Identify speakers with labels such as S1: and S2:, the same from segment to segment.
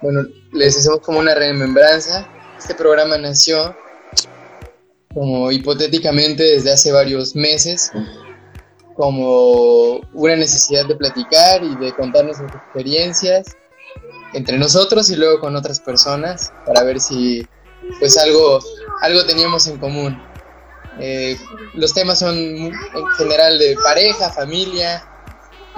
S1: bueno, les hacemos como una remembranza. Este programa nació como hipotéticamente desde hace varios meses, como una necesidad de platicar y de contar nuestras experiencias entre nosotros y luego con otras personas para ver si pues algo, algo teníamos en común. Eh, los temas son en general de pareja, familia,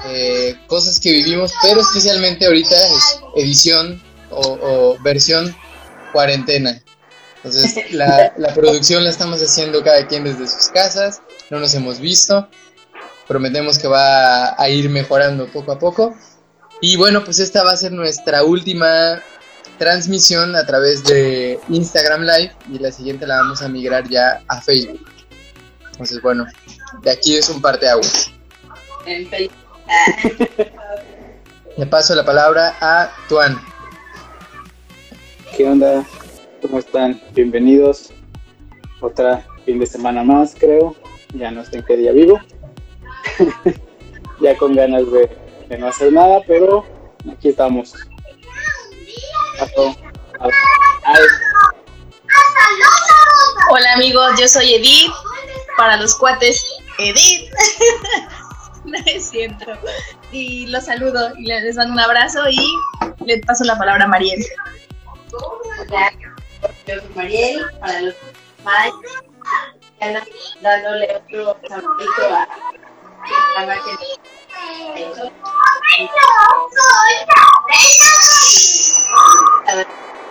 S1: eh, cosas que vivimos, pero especialmente ahorita es edición o, versión cuarentena. Entonces la, la, producción la estamos haciendo cada quien desde sus casas, no nos hemos visto, prometemos que va a ir mejorando poco a poco. Y bueno, pues esta va a ser nuestra última transmisión a través de Instagram Live y la siguiente la vamos a migrar ya a Facebook. Entonces, bueno, de aquí es un parte agua. Le paso la palabra a Tuan.
S2: ¿Qué onda? ¿Cómo están? Bienvenidos. Otra fin de semana más, creo. Ya no sé en qué día vivo. ya con ganas de, no hacer nada, pero aquí estamos.
S3: Hola amigos, yo soy Edith. Para los cuates, Edith. no es cierto. Y los saludo y les mando un abrazo y les paso la palabra a Mariel.
S4: Yo soy Mariel. Para los dándole otro saludito a la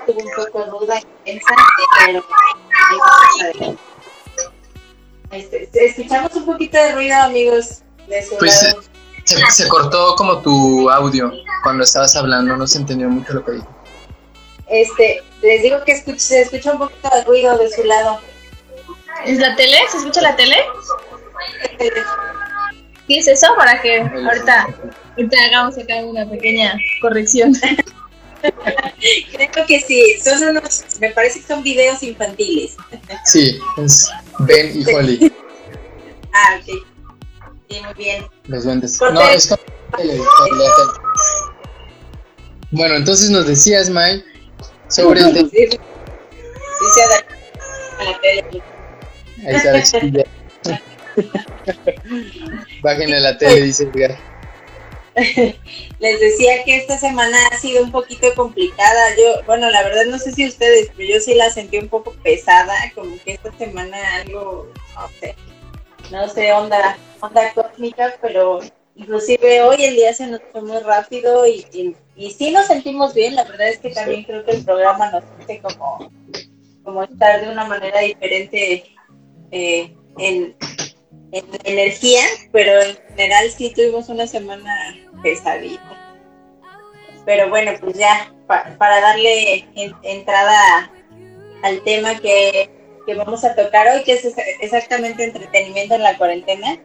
S4: Tuve un poco duda pero este, escuchamos un poquito de ruido, amigos. De su pues lado.
S1: Se, se, cortó como tu audio cuando estabas hablando, no se entendió mucho lo que dijo.
S4: Este, les digo que se escucha un poquito de ruido de su lado.
S3: ¿Es la tele? ¿Se escucha la tele? ¿Qué es eso? Para que ahorita, ahorita hagamos acá una pequeña corrección.
S4: Creo que sí, son unos, me parece que son videos infantiles.
S1: Sí, es Ben y Holly.
S4: ah, ok. Sí, muy bien.
S1: Los duendes. No, es Bueno, entonces nos decías, Mike, la tele. Ahí está la chiquilla. Bájenle la tele, dice Edgar.
S4: Les decía que esta semana ha sido un poquito complicada. Yo, bueno, la verdad no sé si ustedes, pero yo sí la sentí un poco pesada, como que esta semana algo, no sé, no sé, onda, onda cósmica, pero inclusive hoy el día se nos fue muy rápido y, y, sí nos sentimos bien. La verdad es que también creo que el programa nos hace como, como estar de una manera diferente eh, en, en energía, pero en general sí tuvimos una semana pesadita. Pero bueno, pues ya para darle entrada al tema que, vamos a tocar hoy, que es exactamente entretenimiento en la cuarentena,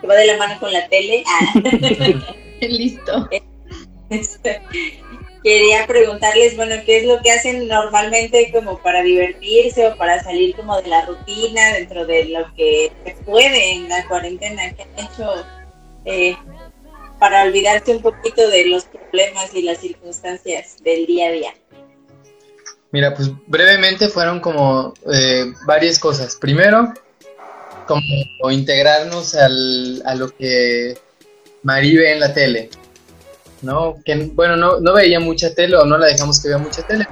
S4: que va de la mano con la tele.
S3: Listo.
S4: quería preguntarles, bueno, ¿qué es lo que hacen normalmente como para divertirse o para salir como de la rutina dentro de lo que se puede en la cuarentena? ¿Qué han hecho eh, para olvidarse un poquito de los problemas y las circunstancias del día a día?
S1: Mira, pues brevemente fueron como eh, varias cosas. Primero, como integrarnos al, a lo que Marí ve en la tele. ¿no? Que, bueno, no, no veía mucha tele o no la dejamos que vea mucha tele.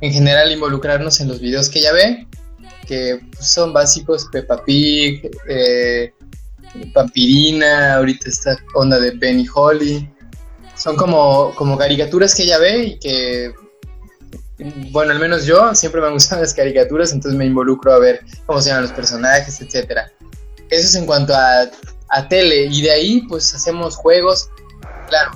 S1: En general, involucrarnos en los videos que ella ve, que son básicos, Peppa Pig, eh, Pampirina, ahorita esta onda de Benny Holly. Son como, como caricaturas que ella ve y que, bueno, al menos yo siempre me han gustado las caricaturas, entonces me involucro a ver cómo se llaman los personajes, etcétera. Eso es en cuanto a, a tele, y de ahí pues hacemos juegos, claro,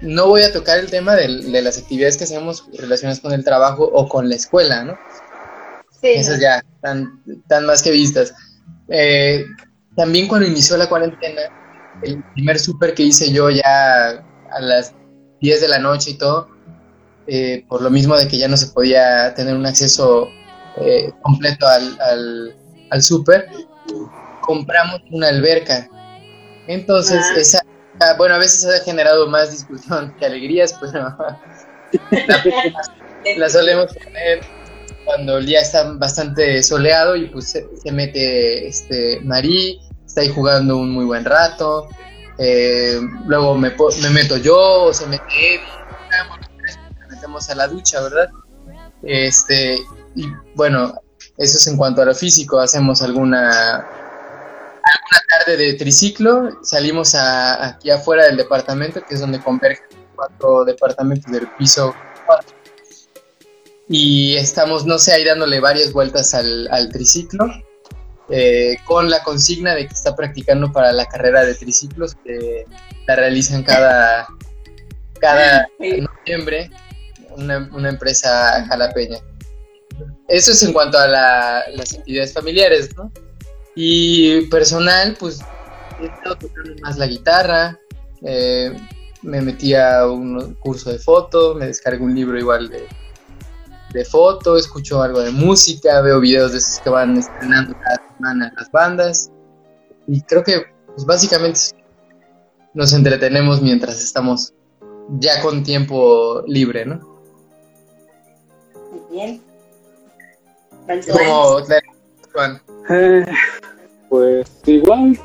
S1: no voy a tocar el tema de, las actividades que hacemos relacionadas con el trabajo o con la escuela, ¿no? Sí. Esas ya están, más que vistas. Eh, también cuando inició la cuarentena, el primer súper que hice yo ya a las 10 de la noche y todo, eh, por lo mismo de que ya no se podía tener un acceso eh, completo al, al, al súper, compramos una alberca. Entonces, ah. esa Ah, bueno, a veces ha generado más discusión que alegrías, pero la, solemos poner cuando el día está bastante soleado y pues se, mete este Marí, está ahí jugando un muy buen rato. Eh, luego me, me, meto yo o se mete Eddie, metemos a la ducha, ¿verdad? Este, y bueno, eso es en cuanto a lo físico, hacemos alguna, alguna tarde de triciclo, salimos a, aquí afuera del departamento, que es donde convergen cuatro departamentos del piso 4. Y estamos, no sé, ahí dándole varias vueltas al, triciclo, eh, con la consigna de que está practicando para la carrera de triciclos, que la realizan cada, cada noviembre una, una empresa jalapeña. Eso es en cuanto a las actividades familiares, ¿no? Y personal, pues he estado tocando más la guitarra, eh, me metí a un curso de foto, me descargué un libro igual de, de foto, escucho algo de música, veo videos de esos que van estrenando cada semana las bandas. Y creo que pues básicamente nos entretenemos mientras estamos ya con tiempo libre, ¿no?
S4: Bien.
S1: Como Juan.
S2: Eh, pues igual.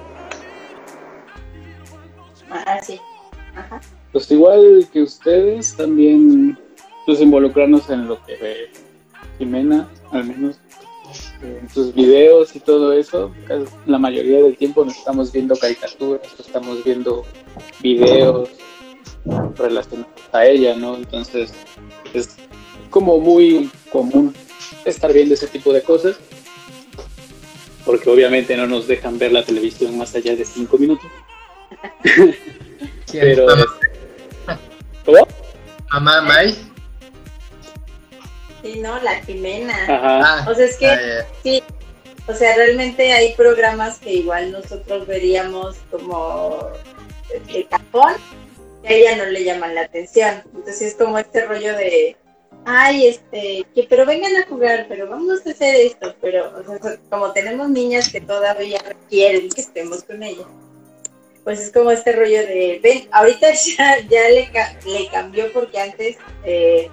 S4: Ah, sí. Ajá.
S2: Pues igual que ustedes, también pues involucrarnos en lo que ve Jimena, al menos en sus videos y todo eso. La mayoría del tiempo nos estamos viendo caricaturas, estamos viendo videos relacionados a ella, ¿no? Entonces es como muy común estar viendo ese tipo de cosas, porque obviamente no nos dejan ver la televisión más allá de cinco minutos. Pero...
S1: ¿Cómo? Mamá May.
S4: Sí, no, la Jimena. Ajá. O sea, es que ah, sí, o sea, realmente hay programas que igual nosotros veríamos como el cajón, que a ella no le llaman la atención. Entonces es como este rollo de ay, este, que pero vengan a jugar, pero vamos a hacer esto, pero o sea, como tenemos niñas que todavía quieren que estemos con ellas, pues es como este rollo de, ven, ahorita ya, ya le, cambió porque antes, eh,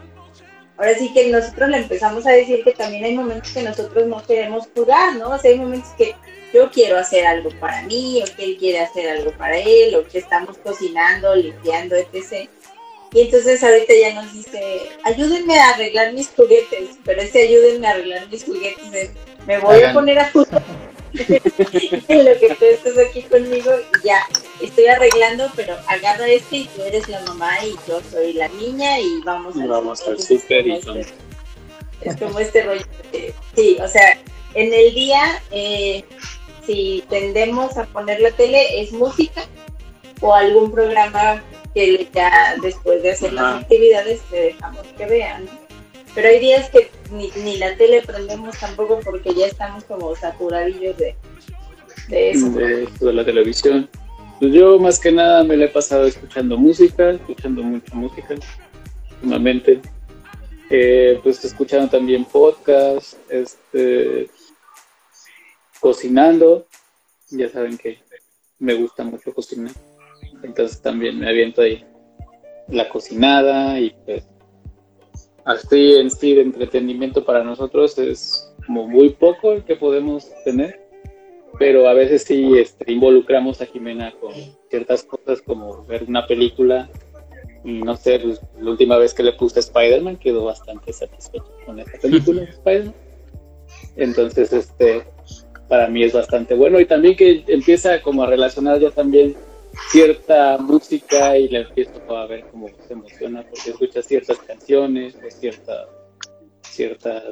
S4: ahora sí que nosotros le empezamos a decir que también hay momentos que nosotros no queremos jugar, ¿no? O sea, hay momentos que yo quiero hacer algo para mí, o que él quiere hacer algo para él, o que estamos cocinando, limpiando, etc. Y entonces ahorita ya nos dice, ayúdenme a arreglar mis juguetes, pero ese ayúdenme a arreglar mis juguetes me voy a poner a jugar en lo que tú estás aquí conmigo y ya, estoy arreglando, pero agarra este y tú eres la mamá y yo soy la niña y vamos,
S2: y vamos al súper y
S4: este, Es como este rollo. sí, o sea, en el día, eh, si tendemos a poner la tele, es música o algún programa que ya después de hacer las actividades te dejamos que vean. Pero hay días que ni, ni, la tele prendemos tampoco porque ya estamos como saturadillos de, de eso.
S2: De, de la televisión. Pues yo más que nada me la he pasado escuchando música, escuchando mucha música últimamente. Eh, pues escuchando también podcast, este, cocinando. Ya saben que me gusta mucho cocinar. Entonces también me aviento ahí la cocinada y pues así en sí de entretenimiento para nosotros es como muy poco el que podemos tener, pero a veces sí este, involucramos a Jimena con ciertas cosas como ver una película y no sé, pues, la última vez que le puse Spider-Man quedó bastante satisfecho con esta película de Spider-Man. Entonces, este, para mí es bastante bueno y también que empieza como a relacionar ya también cierta música y le empiezo a ver cómo se emociona porque escucha ciertas canciones o cierta, ciertas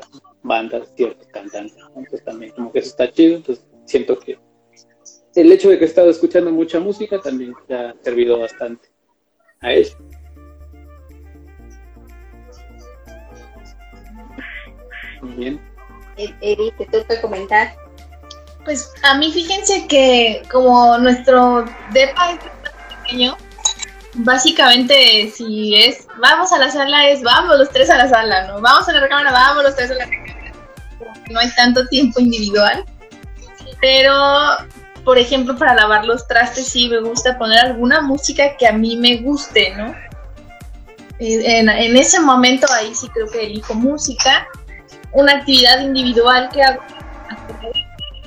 S2: bandas, ciertos cantantes. Entonces también como que eso está chido, entonces siento que el hecho de que he estado escuchando mucha música también te ha servido bastante a eso. Muy bien.
S4: Eri, te toca comentar.
S3: Pues a mí fíjense que como nuestro depa es pequeño, básicamente si es vamos a la sala es vamos los tres a la sala, ¿no? Vamos a la recámara, vamos los tres a la recámara. No hay tanto tiempo individual. Pero, por ejemplo, para lavar los trastes sí me gusta poner alguna música que a mí me guste, ¿no? en, en, ese momento ahí sí creo que elijo música. Una actividad individual que hago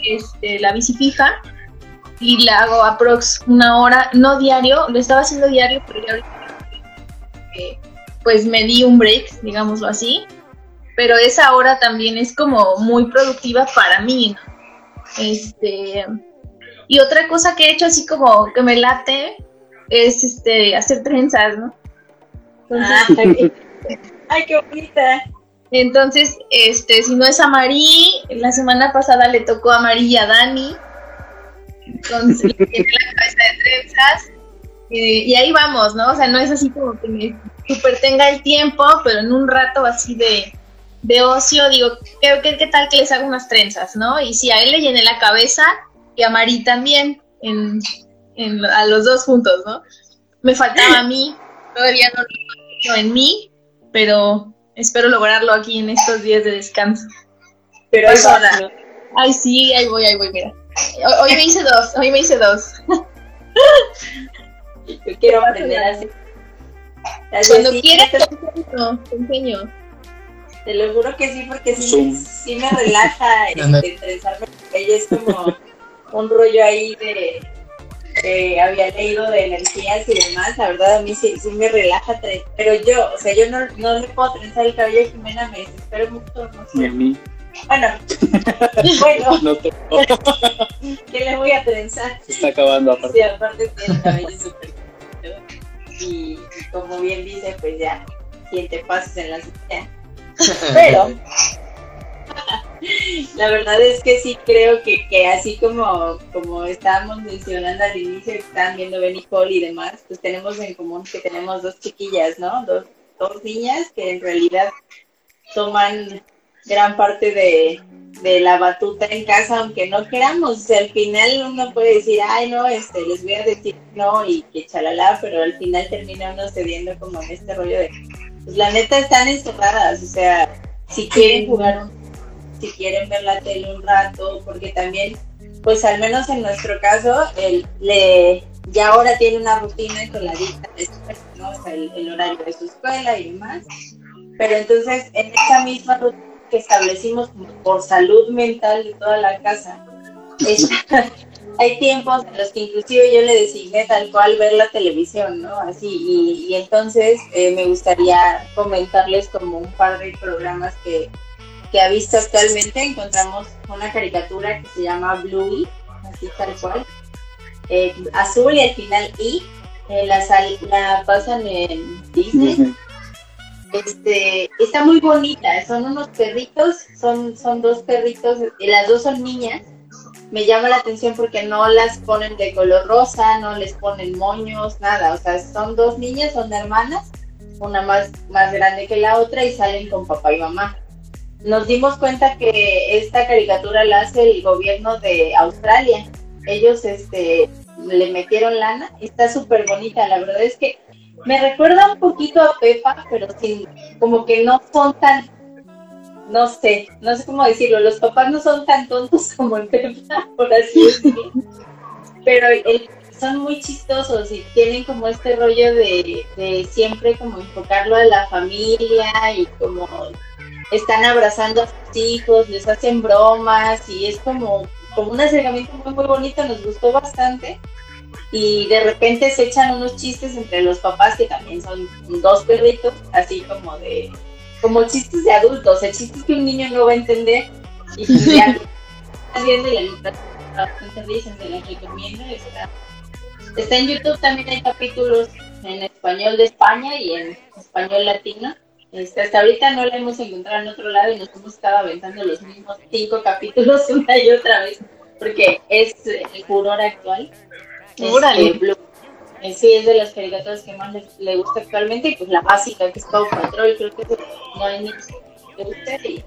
S3: este, la bici fija y la hago aprox una hora, no diario, lo estaba haciendo diario, pero ya ahorita pues me di un break, digámoslo así, pero esa hora también es como muy productiva para mí, Este, y otra cosa que he hecho así como que me late es este hacer trenzas, ¿no?
S4: Ah, ay, qué bonita.
S3: Entonces, este, si no es a Marí, la semana pasada le tocó a Marí y a Dani. Entonces, le la cabeza de trenzas. Eh, y ahí vamos, ¿no? O sea, no es así como que me super tenga el tiempo, pero en un rato así de, de ocio, digo, ¿qué, qué, tal que les hago unas trenzas, no? Y si a él le llené la cabeza, y a Marí también, en, en, a los dos juntos, ¿no? Me faltaba a mí, todavía no lo en mí, pero espero lograrlo aquí en estos días de descanso.
S4: Pero
S3: pues Ay, sí, ahí voy, ahí voy, mira. Hoy, me hice dos, hoy me hice dos.
S4: Yo quiero aprender así.
S3: Cuando quieras te enseño,
S4: te lo juro que sí, porque sí, sí me relaja este, interesarme. Ella es como un rollo ahí de que había leído de energías y demás, la verdad a mí sí, sí me relaja, pero yo, o sea, yo no, no le puedo trenzar el cabello a Jimena, me desespero mucho, no sé.
S2: a mí.
S4: Bueno, bueno, no te... ¿qué le voy a trenzar?
S2: Se está acabando
S4: aparte. Sí, aparte tiene el cabello súper y, y, como bien dice, pues ya, quien te pases en la silla. Pero la verdad es que sí creo que, que así como, como estábamos mencionando al inicio, estaban viendo Benny Hall y demás, pues tenemos en común que tenemos dos chiquillas, ¿no? Dos, dos niñas que en realidad toman gran parte de, de la batuta en casa, aunque no queramos. O sea, al final uno puede decir, ay, no, este, les voy a decir no y que chalala, pero al final termina uno cediendo como en este rollo de, pues la neta están encerradas, o sea, si quieren jugar un si quieren ver la tele un rato, porque también, pues al menos en nuestro caso, el, le, ya ahora tiene una rutina con la dicta, ¿no? o sea, el, horario de su escuela y demás. Pero entonces, en esa misma rutina que establecimos por salud mental de toda la casa, hay tiempos en los que inclusive yo le designé tal cual ver la televisión, ¿no? Así, y, y entonces eh, me gustaría comentarles como un par de programas que, que ha visto actualmente, encontramos una caricatura que se llama Bluey, así tal cual, eh, azul y al final I, eh, la, la pasan en Disney. Este, está muy bonita, son unos perritos, son, son dos perritos, y las dos son niñas. Me llama la atención porque no las ponen de color rosa, no les ponen moños, nada. O sea, son dos niñas, son hermanas, una más, más grande que la otra y salen con papá y mamá nos dimos cuenta que esta caricatura la hace el gobierno de Australia. Ellos este, le metieron lana, está súper bonita, la verdad es que me recuerda un poquito a Pepa, pero sin, como que no son tan, no sé, no sé cómo decirlo, los papás no son tan tontos como en Pepa, por así decirlo, pero son muy chistosos y tienen como este rollo de, de siempre como enfocarlo a la familia y como están abrazando a sus hijos, les hacen bromas y es como, como un acercamiento muy, muy bonito, nos gustó bastante. Y de repente se echan unos chistes entre los papás, que también son dos perritos, así como de, como chistes de adultos, el chistes que un niño no va a entender. Y ya, viendo la bastante dicen, se las recomiendo. Está, está en YouTube, también hay capítulos en español de España y en español latino este, hasta ahorita no la hemos encontrado en otro lado y nos hemos estado aventando los mismos cinco capítulos una y otra vez, porque es el furor actual. Este, eh, sí, es de las caricaturas que más le, gusta actualmente y pues la básica que es Paw Patrol, creo que no hay ni que guste y,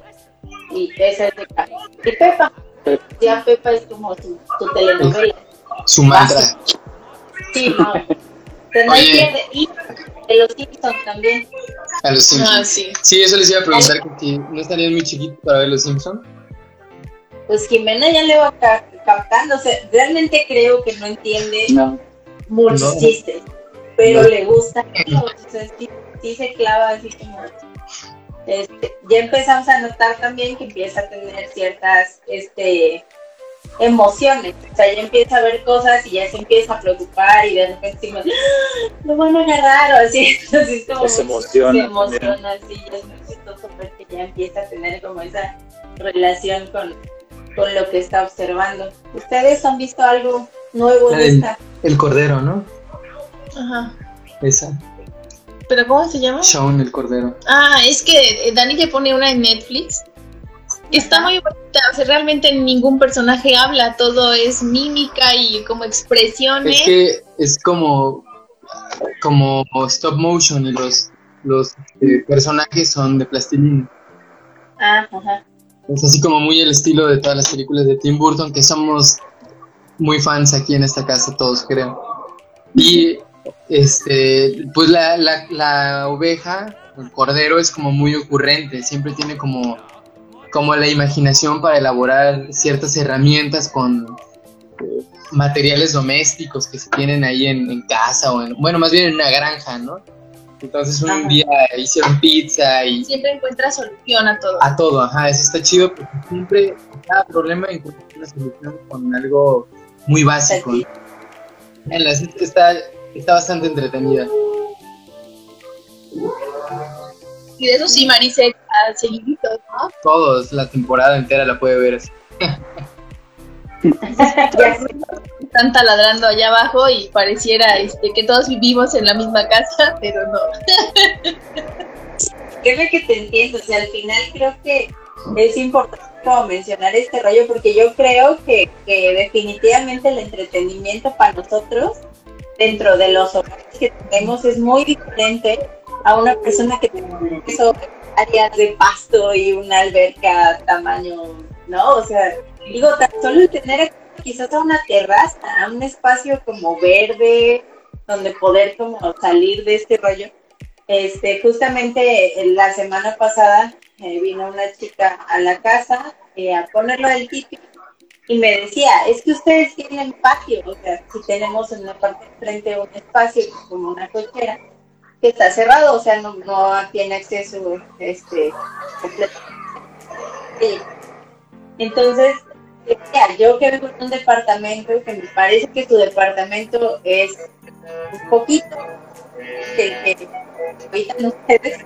S4: y esa es de Y Pepa, ya Pepa es como su, su telenovela.
S1: Su mantra.
S4: Sí, no. y de los Simpsons también.
S1: A los Simpsons.
S3: Ah, sí.
S1: sí, eso les iba a preguntar, que no estarían muy chiquitos para ver los Simpsons.
S4: Pues Jimena ya le va captando, o sea, realmente creo que no entiende muchos chistes, pero le gusta. sí se clava así como este, ya empezamos a notar también que empieza a tener ciertas este emociones, o sea, ya empieza a ver cosas y ya se empieza a preocupar y de repente ¡Ah! lo van a agarrar o así, entonces como
S2: se emociona,
S4: se emociona así, ya es muy chistoso porque ya empieza a tener como esa relación con, con lo que está observando. ¿Ustedes han visto algo nuevo en esta?
S1: el cordero, ¿no?
S3: Ajá.
S1: Esa.
S3: ¿Pero cómo se llama?
S1: Shaun el cordero.
S3: Ah, es que Dani le pone una en Netflix. Está muy bonita, o sea, realmente ningún personaje habla, todo es mímica y como expresiones.
S1: Es que es como, como stop motion y los, los eh, personajes son de plastilina.
S4: Ah, ajá.
S1: Es así como muy el estilo de todas las películas de Tim Burton, que somos muy fans aquí en esta casa, todos creo. Y este, pues la, la, la oveja, el cordero, es como muy ocurrente, siempre tiene como, como la imaginación para elaborar ciertas herramientas con eh, materiales domésticos que se tienen ahí en, en casa o en, bueno, más bien en una granja, ¿no? Entonces un
S4: Ajá.
S1: día hicieron pizza y
S3: Siempre encuentra solución a todo.
S1: a todo, ajá, eso está chido porque siempre cada problema encuentra una solución con algo muy básico. ¿no? En la está, está bastante entretenida.
S3: Y de eso sí, Maricel, seguiditos, ¿no?
S1: Todos, la temporada entera la puede ver así.
S3: Están taladrando allá abajo y pareciera este, que todos vivimos en la misma casa, pero no.
S4: Créeme que te entiendo, o sea, al final creo que es importante como mencionar este rollo porque yo creo que, que definitivamente el entretenimiento para nosotros dentro de los hogares que tenemos es muy diferente a una persona que tiene eso, áreas de pasto y una alberca tamaño, ¿no? O sea, digo, tan solo tener quizás a una terraza, a un espacio como verde, donde poder como salir de este rollo. Este, justamente eh, la semana pasada eh, vino una chica a la casa eh, a ponerlo del tipi y me decía, es que ustedes tienen patio, o sea, si tenemos en la parte de frente un espacio como una cochera que está cerrado, o sea, no, no tiene acceso este completo. Sí. Entonces, yo que un departamento que me parece que su departamento es un poquito que, que habitan ustedes,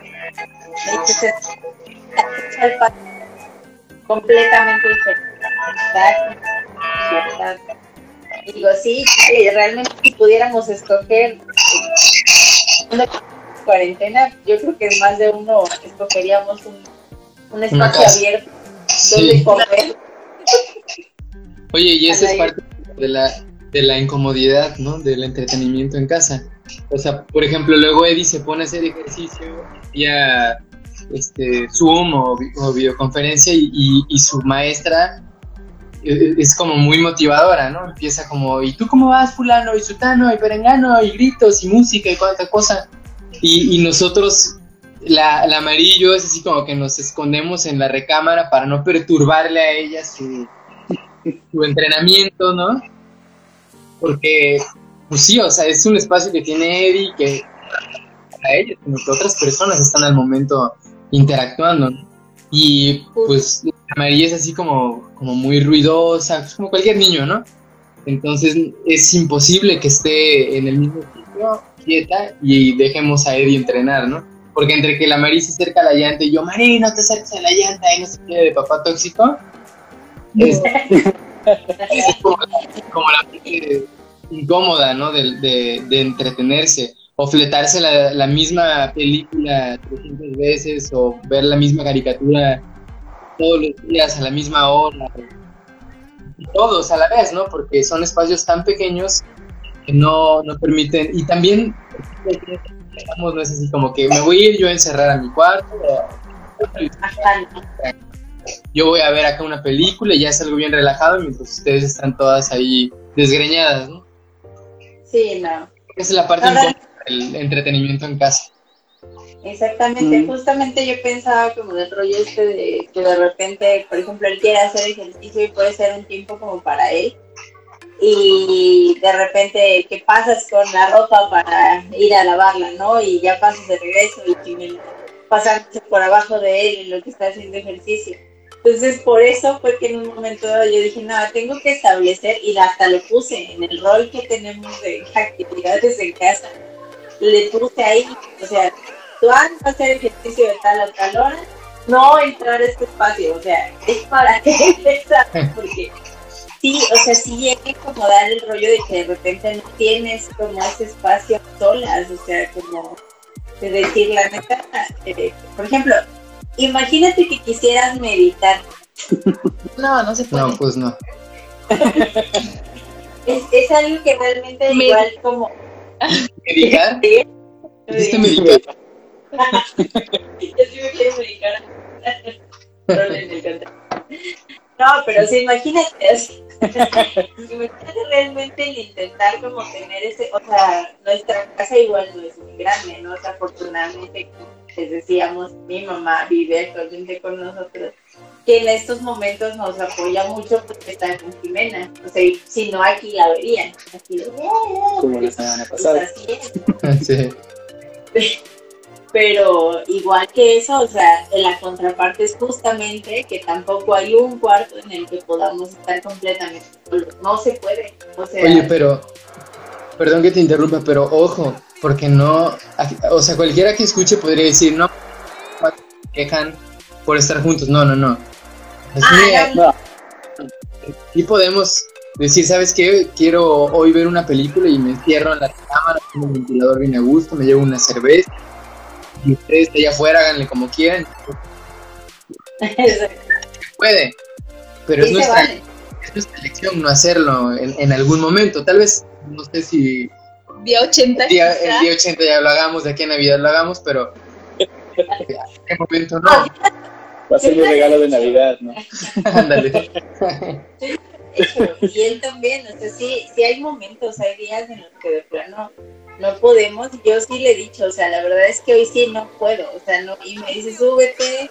S4: completamente diferente. digo, sí, realmente si pudiéramos escoger una cuarentena, yo creo que más de uno escogeríamos un, un espacio abierto donde
S1: Sí.
S4: comer.
S1: Oye, y esa es parte de la, de la incomodidad, ¿no? Del entretenimiento en casa. O sea, por ejemplo, luego Eddie se pone a hacer ejercicio vía este, Zoom o, vi- o videoconferencia y, y- y su maestra es como muy motivadora, ¿no? Empieza como, ¿y tú cómo vas, fulano? Y sutano, y perengano, y gritos, y música, y cuánta cosa. Y, nosotros, la, la amarillo es así como que nos escondemos en la recámara para no perturbarle a ella su, entrenamiento, ¿no? Porque, pues sí, o sea, es un espacio que tiene Eddie que a ella, sino que otras personas están al momento interactuando. Y pues la amarilla es así como, como muy ruidosa, pues, como cualquier niño, ¿no? Entonces es imposible que esté en el mismo sitio, quieta, y dejemos a Eddie entrenar, ¿no? Porque entre que la Mari se acerca a la llanta y yo, Mari, no te acerques a la llanta y no se quede de papá tóxico, es, es como, como la parte incómoda, ¿no? De, de- de entretenerse. O fletarse la, la misma película 300 veces o ver la misma caricatura todos los días a la misma hora. Y todos a la vez, ¿no? Porque son espacios tan pequeños que no, no permiten. Y también, no es así como que me voy a ir yo a encerrar a mi cuarto. Yo voy a ver acá una película y ya salgo bien relajado mientras ustedes están todas ahí desgreñadas, ¿no?
S4: Sí, no.
S1: Esa es la parte del entretenimiento en casa.
S4: Exactamente,
S2: Mm.
S4: justamente yo pensaba como del rollo este de que de repente, por ejemplo, él quiere hacer ejercicio y puede ser un tiempo como para él. y de repente que pasas con la ropa para ir a lavarla, ¿no? Y ya pasas de regreso y pasándose por abajo de él en lo que está haciendo ejercicio. Entonces, por eso fue que en un momento yo dije, no, tengo que establecer, y hasta lo puse en el rol que tenemos de actividades en casa, le puse ahí, o sea, tú vas a hacer ejercicio de tal a tal hora, no entrar a este espacio, o sea, es para que porque sí, o sea, sí hay que dar el rollo de que de repente no tienes como ese espacio solas, o sea, como de decir la neta, eh, por ejemplo, imagínate que quisieras meditar.
S3: No, no se puede.
S1: No, pues no.
S4: es, es algo que realmente igual como...
S1: ¿Meditar? ¿Dijiste meditar?
S4: Yo sí me quiero medicar. No, pero sí, imagínate, imagínate realmente el intentar como tener ese, o sea, nuestra casa igual no es muy grande, ¿no? O sea, afortunadamente, les decíamos, mi mamá vive actualmente con nosotros, que en estos momentos nos apoya mucho porque está con Jimena. O sea, si no aquí la verían. Aquí
S2: Como la semana pues pasada.
S1: sí.
S4: Pero igual que eso, o sea, la contraparte es justamente que tampoco hay un cuarto en el que podamos estar completamente solos. No se puede. O sea,
S1: Oye, pero, perdón que te interrumpa, pero ojo, porque no, o sea, cualquiera que escuche podría decir, no, quejan por estar juntos. No, no, no.
S4: ah, no.
S1: Y podemos decir, ¿sabes qué? Quiero hoy ver una película y me encierro en la cámara, tengo un ventilador bien a gusto, me llevo una cerveza ustedes allá afuera háganle como quieran. Puede, pero es nuestra, es nuestra, elección no hacerlo en, en, algún momento. Tal vez, no sé si...
S3: Día 80.
S1: Día, el día 80 ya lo hagamos, de aquí a Navidad lo hagamos, pero en qué momento no.
S2: Va a ser mi regalo de Navidad, ¿no?
S1: Ándale.
S4: y él también, o sea, sí, sí hay momentos, hay días en los que de plano no podemos, yo sí le he dicho, o sea, la verdad es que hoy sí no puedo, o sea, no, y me dice, súbete,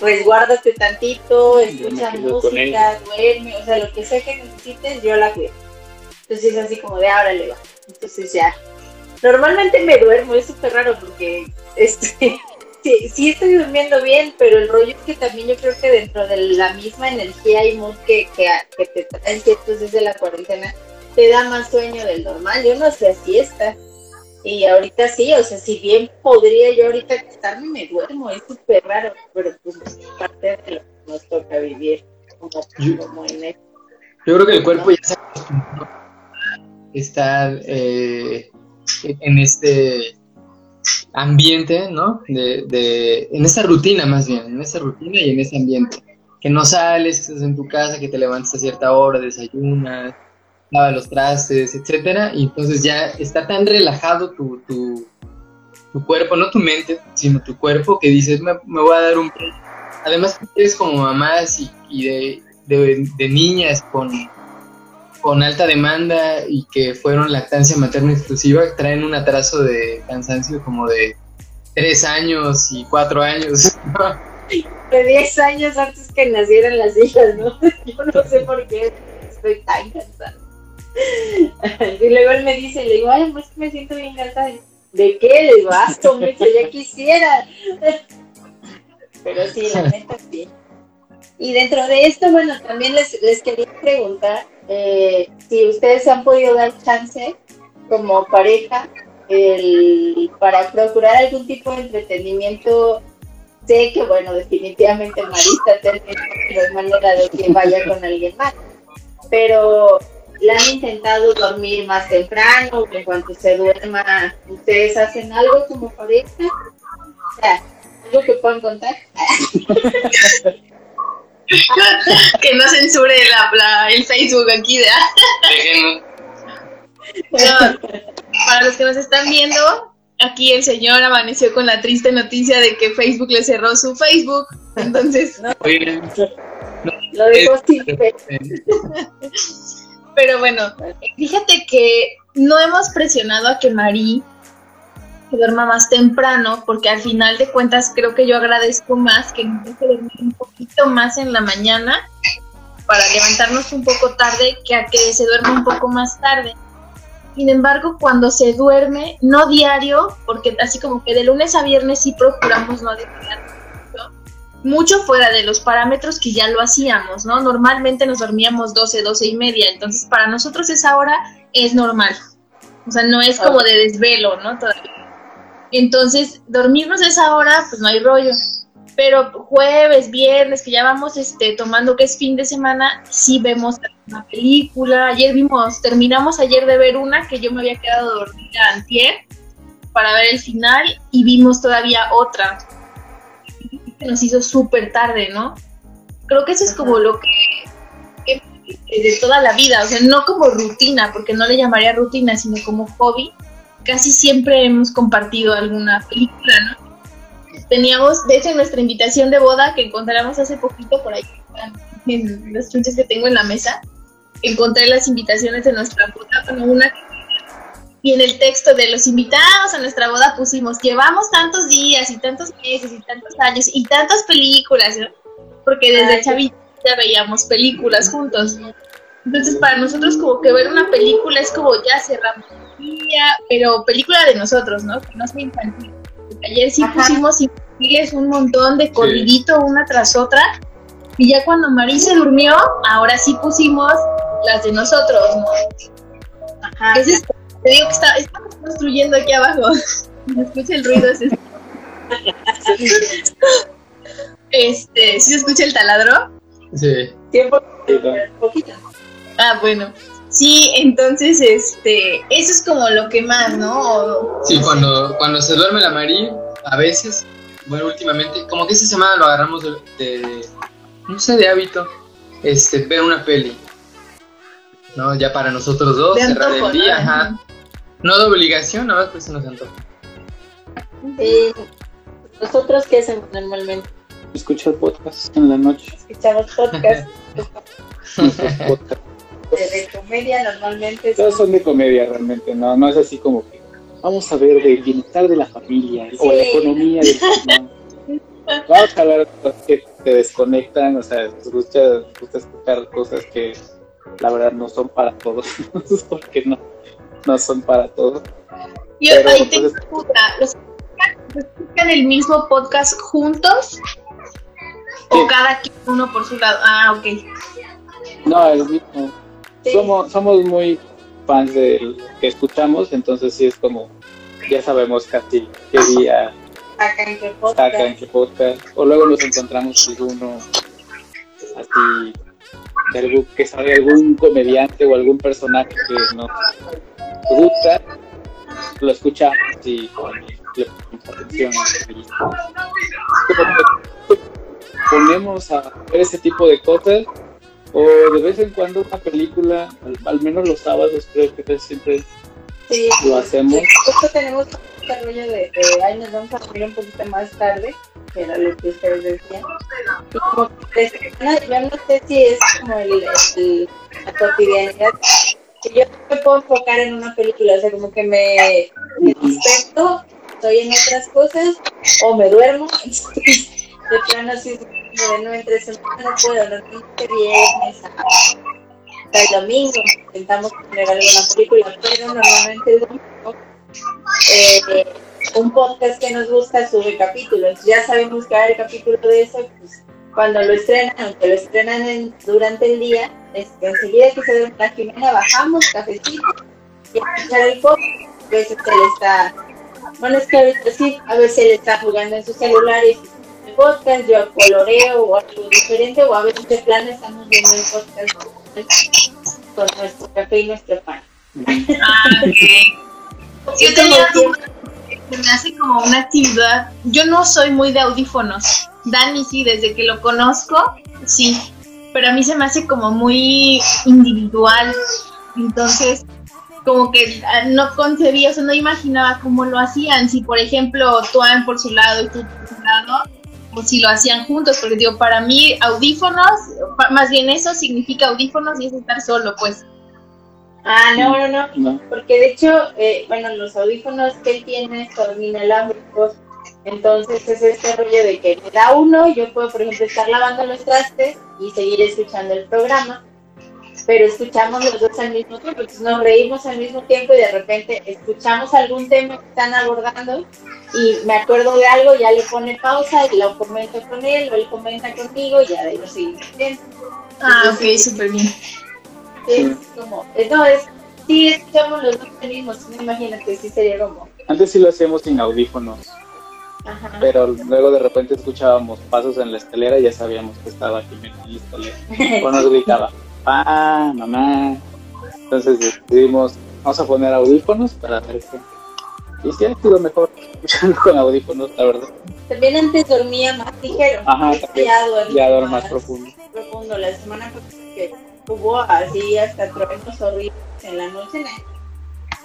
S4: resguárdate tantito, escucha música, duerme, o sea, lo que sea que necesites, yo la cuido. Entonces es así como de, ahora le va. Entonces ya. Normalmente me duermo, es súper raro porque este, sí, sí, estoy durmiendo bien, pero el rollo es que también yo creo que dentro de la misma energía y mood que, que, que te traen ciertos desde la cuarentena, te da más sueño del normal. Yo no hacía siesta. Y ahorita sí, o sea, si bien podría yo ahorita acostarme, me duermo, es súper raro, pero pues es parte de lo que nos toca vivir como, como en esto.
S1: Yo creo que el cuerpo ya se acostumbró a estar eh, en este ambiente, ¿no? De, de, en esta rutina más bien, en esta rutina y en ese ambiente. Que no sales, que estás en tu casa, que te levantas a cierta hora, desayunas, lavas los trastes, etcétera, y entonces ya está tan relajado tu, tu, cuerpo, no tu mente, sino tu cuerpo, que dices, me, me voy a dar un... Además, eres como mamás y, de, de, niñas con, con alta demanda y que fueron lactancia materna exclusiva, traen un atraso de cansancio como de tres años y cuatro años.
S4: De diez años antes que nacieran las hijas, ¿no? Yo no sé por qué estoy tan cansada. Y luego él me dice, le digo, ay, pues me siento bien cansada. ¿De qué? Le digo, ah, me ya quisiera. Pero sí, la neta sí. Y dentro de esto, bueno, también les, les quería preguntar eh, si ustedes han podido dar chance como pareja el, para procurar algún tipo de entretenimiento. Sé que, bueno, definitivamente Marista no es manera de que vaya con alguien más, pero le han intentado dormir más temprano, en cuanto se duerma, ¿ustedes hacen algo como pareja? O sea, algo que puedan contar.
S3: que no censure la, el Facebook aquí de para los que nos están viendo, aquí el señor amaneció con la triste noticia de que Facebook le cerró su Facebook. Entonces, no,
S4: lo dejó sin
S3: Pero bueno, fíjate que no hemos presionado a que Marí se duerma más temprano, porque al final de cuentas creo que yo agradezco más que me deje dormir un poquito más en la mañana para levantarnos un poco tarde que a que se duerma un poco más tarde. Sin embargo, cuando se duerme, no diario, porque así como que de lunes a viernes sí procuramos no mucho, mucho fuera de los parámetros que ya lo hacíamos, ¿no? Normalmente nos dormíamos 12, 12 y media, entonces para nosotros esa hora es normal. O sea, no es como de desvelo, ¿no? Todavía. Entonces, dormirnos esa hora, pues no hay rollo. Pero jueves, viernes, que ya vamos este, tomando que es fin de semana, sí vemos una película. Ayer vimos, terminamos ayer de ver una que yo me había quedado dormida antier para ver el final y vimos todavía otra que nos hizo súper tarde, ¿no? Creo que eso es como lo que, que de toda la vida, o sea, no como rutina, porque no le llamaría rutina, sino como hobby. Casi siempre hemos compartido alguna película, ¿no? teníamos, de hecho, en nuestra invitación de boda que encontramos hace poquito por ahí en los chunches que tengo en la mesa, encontré las invitaciones de nuestra boda, bueno, una y en el texto de los invitados a nuestra boda pusimos, llevamos tantos días y tantos meses y tantos años y tantas películas, ¿no? porque desde chavita veíamos películas juntos. Entonces para nosotros como que ver una película es como ya cerramos el día, pero película de nosotros, ¿no? Que no sea infantil. Ayer sí pusimos infantiles un montón de corridito una tras otra. Y ya cuando Marí se durmió, ahora sí pusimos las de nosotros, ¿no? Ajá. Es esto? Te digo que está, estamos construyendo aquí abajo. ¿Me escucha el ruido? ese? este, ¿sí se escucha el taladro?
S1: Sí.
S4: Tiempo, poquito.
S3: Ah, bueno. Sí, entonces, este, eso es como lo que más, ¿no?
S1: Sí, cuando, cuando se duerme la Marí, a veces, bueno, últimamente, como que esta semana lo agarramos de, de no sé, de hábito, este, ver una peli. ¿No? Ya para nosotros dos,
S3: De
S1: cerrar
S3: antojo,
S1: el día,
S3: ¿no?
S1: ajá. No de obligación, nada más pues se nos antoja.
S4: Sí. ¿Nosotros qué hacemos normalmente?
S2: Escuchar podcast en la noche.
S4: Escuchamos podcast
S2: podcasts.
S4: de, de comedia normalmente.
S2: Todos son de comedia realmente, no, no es así como que vamos a ver del bienestar de la familia o la
S4: Sí.
S2: economía del. Vamos a hablar de cosas que te desconectan, o sea, te gusta, te gusta escuchar cosas que la verdad no son para todos, porque no, no son para todos.
S3: Yo
S2: Pero,
S3: ahí tengo
S2: pues,
S3: duda. ¿Los escuchan- el mismo podcast juntos? ¿O
S2: Sí.
S3: cada uno por su lado? Ah, ok.
S2: No, el mismo.
S4: Sí.
S2: Somos, somos muy fans de lo que escuchamos, entonces sí es como, ya sabemos casi qué día
S4: Sacan que podcast.
S2: sacan qué podcast, o luego nos encontramos alguno así, de algún- que sale algún comediante o algún personaje que nos gusta, lo escuchamos y le ponemos atención. ponemos a ver ese tipo de cosas o de vez en cuando una película, al, al menos los sábados creo que siempre
S4: Sí.
S2: lo hacemos.
S4: Justo tenemos este rollo de, de ay, nos vamos a dormir un poquito más tarde, que era lo que ustedes decían. Y como yo no sé si es como el, el- la cotidianidad. Yo me puedo enfocar en una película, o sea, como que me, despierto, estoy en otras cosas, o me duermo. De plano, así no entre semana, no puedo, no este viernes, hasta el domingo intentamos poner alguna película, pero normalmente el domingo eh, un podcast que nos gusta sube capítulos. Ya sabemos que va haber capítulo de eso, pues cuando lo estrenan, aunque lo estrenan en- durante el día, este, enseguida que se duerme la Jimena, bajamos, cafecito, y a escuchar el podcast. A veces él está, bueno, es que ahorita sí, a veces él está jugando en su celular y el podcast, yo coloreo o algo diferente, o a veces de plano estamos viendo el podcast con nuestro café y nuestro pan.
S3: Ah, ok. Yo tenía se me hace como una actividad. Yo no soy muy de audífonos. Dani sí, desde que lo conozco, sí. Pero a mí se me hace como muy individual. Entonces, como que ah, no concebía, o sea, no imaginaba cómo lo hacían. Si, por ejemplo, Tuan por su lado y tú por su lado, o si lo hacían juntos. Porque digo, para mí, audífonos, más bien eso significa audífonos y es estar solo, pues.
S4: Ah, no, no, no.
S2: ¿no?
S4: Porque de hecho, eh, bueno, los audífonos que él tiene son inalámbricos Entonces es este rollo de que me da uno, yo puedo, por ejemplo, estar lavando los trastes y seguir escuchando el programa, pero escuchamos los dos al mismo tiempo, entonces nos reímos al mismo tiempo y de repente escuchamos algún tema que están abordando y me acuerdo de algo, ya le pone pausa y lo comento con él, o él comenta conmigo y ya de ahí lo seguimos viendo.
S3: Ah, ok, súper bien.
S4: Es como, no, es, sí, escuchamos los dos al mismo, imagínate, sí sería como,
S2: Antes sí lo hacíamos sin audífonos,
S4: ajá.
S2: pero luego de repente escuchábamos pasos en la escalera y ya sabíamos que estaba Jimena en la escalera. O nos gritaba, papá, mamá. Entonces decidimos, vamos a poner audífonos para ver qué. Y sí, ha sido mejor escuchando con audífonos, la verdad.
S4: También antes dormía más ligero.
S2: Ajá, también.
S4: ya
S2: Ya duermo más profundo.
S4: profundo. La semana pasada que hubo así hasta truenos horribles en la noche, no,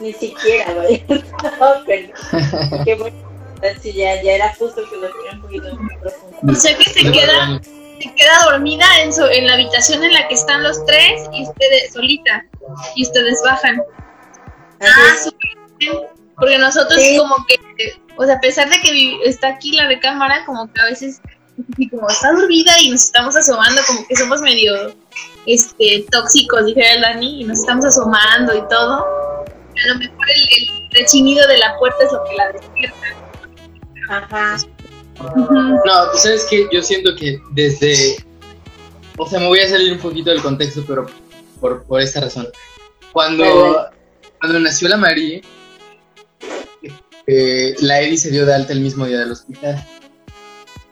S4: ni siquiera, ¿vale? no, pero qué bueno. Sí, ya, ya era justo que un poquito más profundo.
S3: O sea que se queda, se queda dormida en, su, en la habitación en la que están los tres y ustedes solita. Y ustedes bajan. Ah, súper bien. Porque nosotros
S4: Sí.
S3: como que, o sea, a pesar de que está aquí la recámara, como que a veces así como está dormida y nos estamos asomando, como que somos medio este tóxicos, dijera el Dani, y nos estamos asomando y todo. A lo mejor el, el rechinido de la puerta es lo que la despierta.
S4: Ajá.
S1: No, pues sabes que yo siento que desde. O sea, me voy a salir un poquito del contexto, pero por, por esta razón. Cuando, cuando nació la María, eh, la Eddie se dio de alta el mismo día del hospital.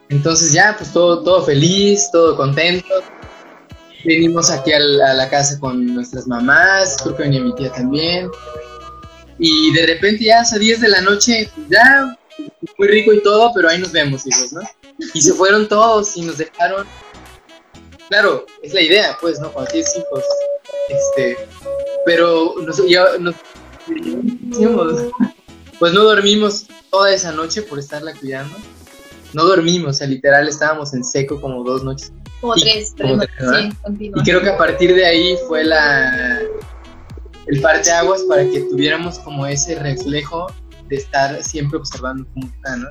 S1: Entonces ya, pues todo, todo feliz, todo contento. Venimos aquí al- a la casa con nuestras mamás, creo que venía mi tía también. Y de repente ya a 10 de la noche, pues ya, muy rico y todo, pero ahí nos vemos, hijos, ¿no? Y se fueron todos y nos dejaron. Claro, es la idea, pues, ¿no? Cuando tienes hijos. Este. Pero nos, ya nos-. Pues no dormimos toda esa noche por estarla cuidando. No dormimos, o sea, literal estábamos en seco como dos noches.
S3: Como
S1: Y-
S3: tres,
S1: como
S3: tres, sí.
S1: Y creo que a partir de ahí fue la el parteaguas para que tuviéramos como ese reflejo de estar siempre observando cómo está, ¿no?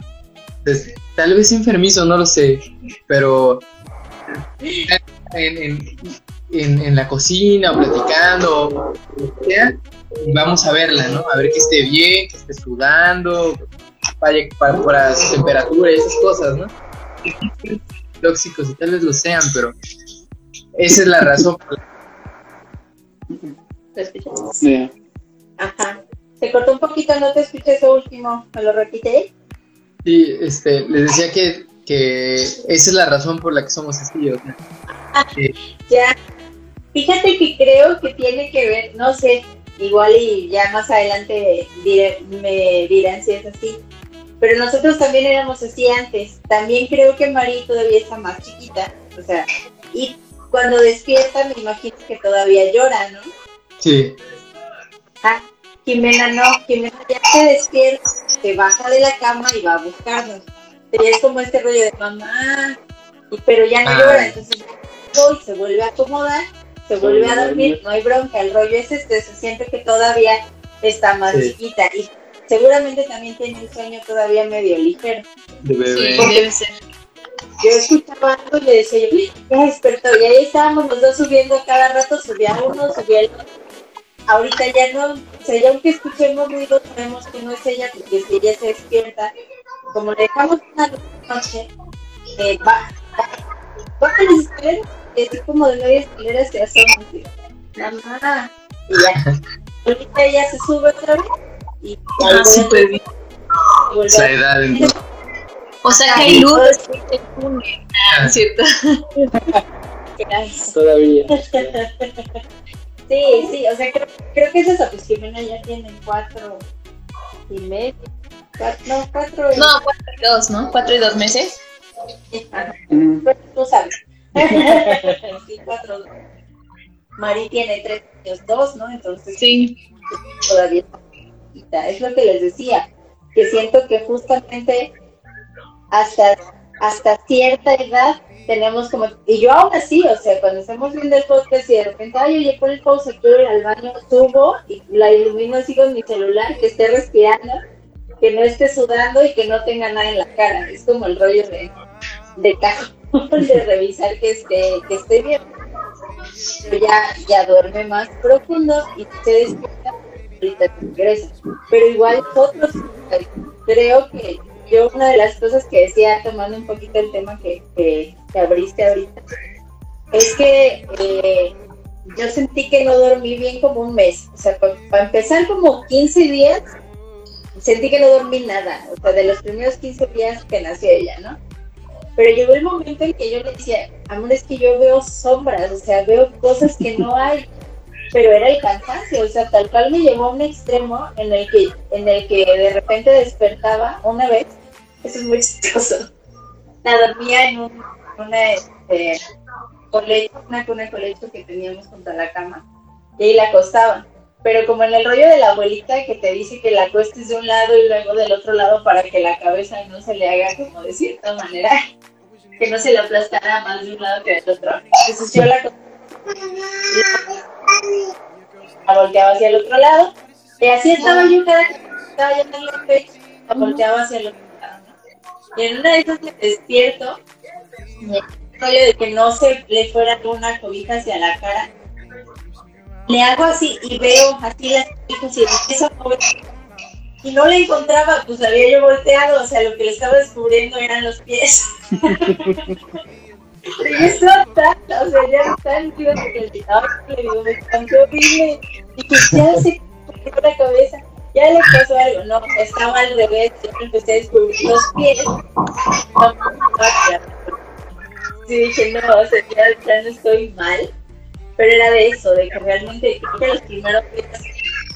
S1: Entonces, tal vez enfermizo, no lo sé, pero en, en- en- en la cocina o platicando, o lo que sea, vamos a verla, ¿no? A ver que esté bien, que esté sudando, vaya para, para su temperatura y esas cosas, ¿no? Tóxicos y tal vez lo sean, pero esa es la razón por la
S4: ¿Te escuchas?
S2: Sí.
S4: Ajá. Se cortó un poquito, no te escuché eso último. ¿Me lo repite?
S1: Sí, este, les decía que, que esa es la razón por la que somos así, o sea,
S4: Ya. Fíjate que creo que tiene que ver, no sé, igual y ya más adelante diré- me dirán si es así. Pero nosotros también éramos así antes. También creo que Mari todavía está más chiquita. O sea, y cuando despierta me imagino que todavía llora, ¿no?
S1: sí,
S4: Ah, Jimena no, Jimena ya se despierta, se baja de la cama y va a buscarnos. Pero ya es como este rollo de mamá, y- pero ya no llora, entonces y se vuelve a acomodar, se vuelve a dormir, no hay bronca, el rollo es este, se siente que todavía está más
S1: Sí.
S4: chiquita y seguramente también tiene el sueño todavía medio ligero.
S1: de
S3: Sí,
S1: bebé.
S3: debe ser.
S4: Yo escuchaba algo y le decía yo, ya despertó, y ahí estábamos los dos subiendo cada rato, subía uno, subía el otro. Ahorita ya no, o sea, ya aunque escuchemos ruido, sabemos que no es ella, porque si ella se despierta, como le dejamos una noche, eh, va, va, va a las escaleras, y así como de media escalera se asoma, mamá, y ya. Ahorita ella se sube otra vez, y
S3: Ah, súper bien.
S4: vuelve
S1: Esa
S4: a-
S1: edad, entonces,
S3: O sea que hay luz después del túnel. Ah, ¿cierto?
S2: Todavía.
S4: Sí, sí, o sea, creo, creo que es eso, pues Jimena ya tiene cuatro y medio, cuatro, no, cuatro y
S3: No, cuatro y dos, ¿no? Cuatro y dos meses.
S4: Ajá,
S2: Mm.
S4: pues, tú sabes. sí, cuatro. Mari tiene tres años, dos, ¿no? Entonces
S3: Sí.
S4: todavía. Es lo que les decía, que siento que justamente hasta, hasta cierta edad tenemos como, y yo aún así, o sea, cuando estamos viendo el podcast y de repente, ay, oye, pon el pausa, al baño, subo y la ilumino así con mi celular, que esté respirando, que no esté sudando y que no tenga nada en la cara. Es como el rollo de, de de revisar que esté, que esté bien. Ya, ya duerme más profundo y se despierta, ahorita regresa. Pero igual otros, creo que yo una de las cosas que decía, tomando un poquito el tema que, que, abriste ahorita, es que eh, yo sentí que no dormí bien como un mes. O sea, para empezar como 15 días, sentí que no dormí nada. O sea, de los primeros 15 días que nació ella, ¿no? Pero llegó el momento en que yo le decía, amor, es que yo veo sombras, o sea, veo cosas que no hay. Pero era el cansancio, o sea, tal cual me llevó a un extremo en el que, en el que de repente despertaba una vez. Eso es muy chistoso. La dormía en un, una, este, colecho, una cuna colecho que teníamos junto a la cama. Y ahí la acostaba. Pero como en el rollo de la abuelita que te dice que la acuestes de un lado y luego del otro lado para que la cabeza no se le haga como de cierta manera, que no se le aplastara más de un lado que del otro. Entonces yo la, la volteaba hacia el otro lado y así estaba yo estaba yo en el pecho, la volteaba hacia el otro lado. Y en una de esas me despierto rollo de que no se le fuera una cobija hacia la cara. Le hago así y veo así las cobijas y empiezo a mover. Y no la encontraba, pues había yo volteado, o sea, lo que le estaba descubriendo eran los pies. tanta, o sea, ya tan tío que le digo, me espantó horrible. Y que ya se cogió la cabeza ya le pasó algo, no, estaba al revés, yo empecé a descubrir los pies, sí dije, no, o sea, ya, no estoy mal, pero era de eso, de que realmente creo que los primeros días,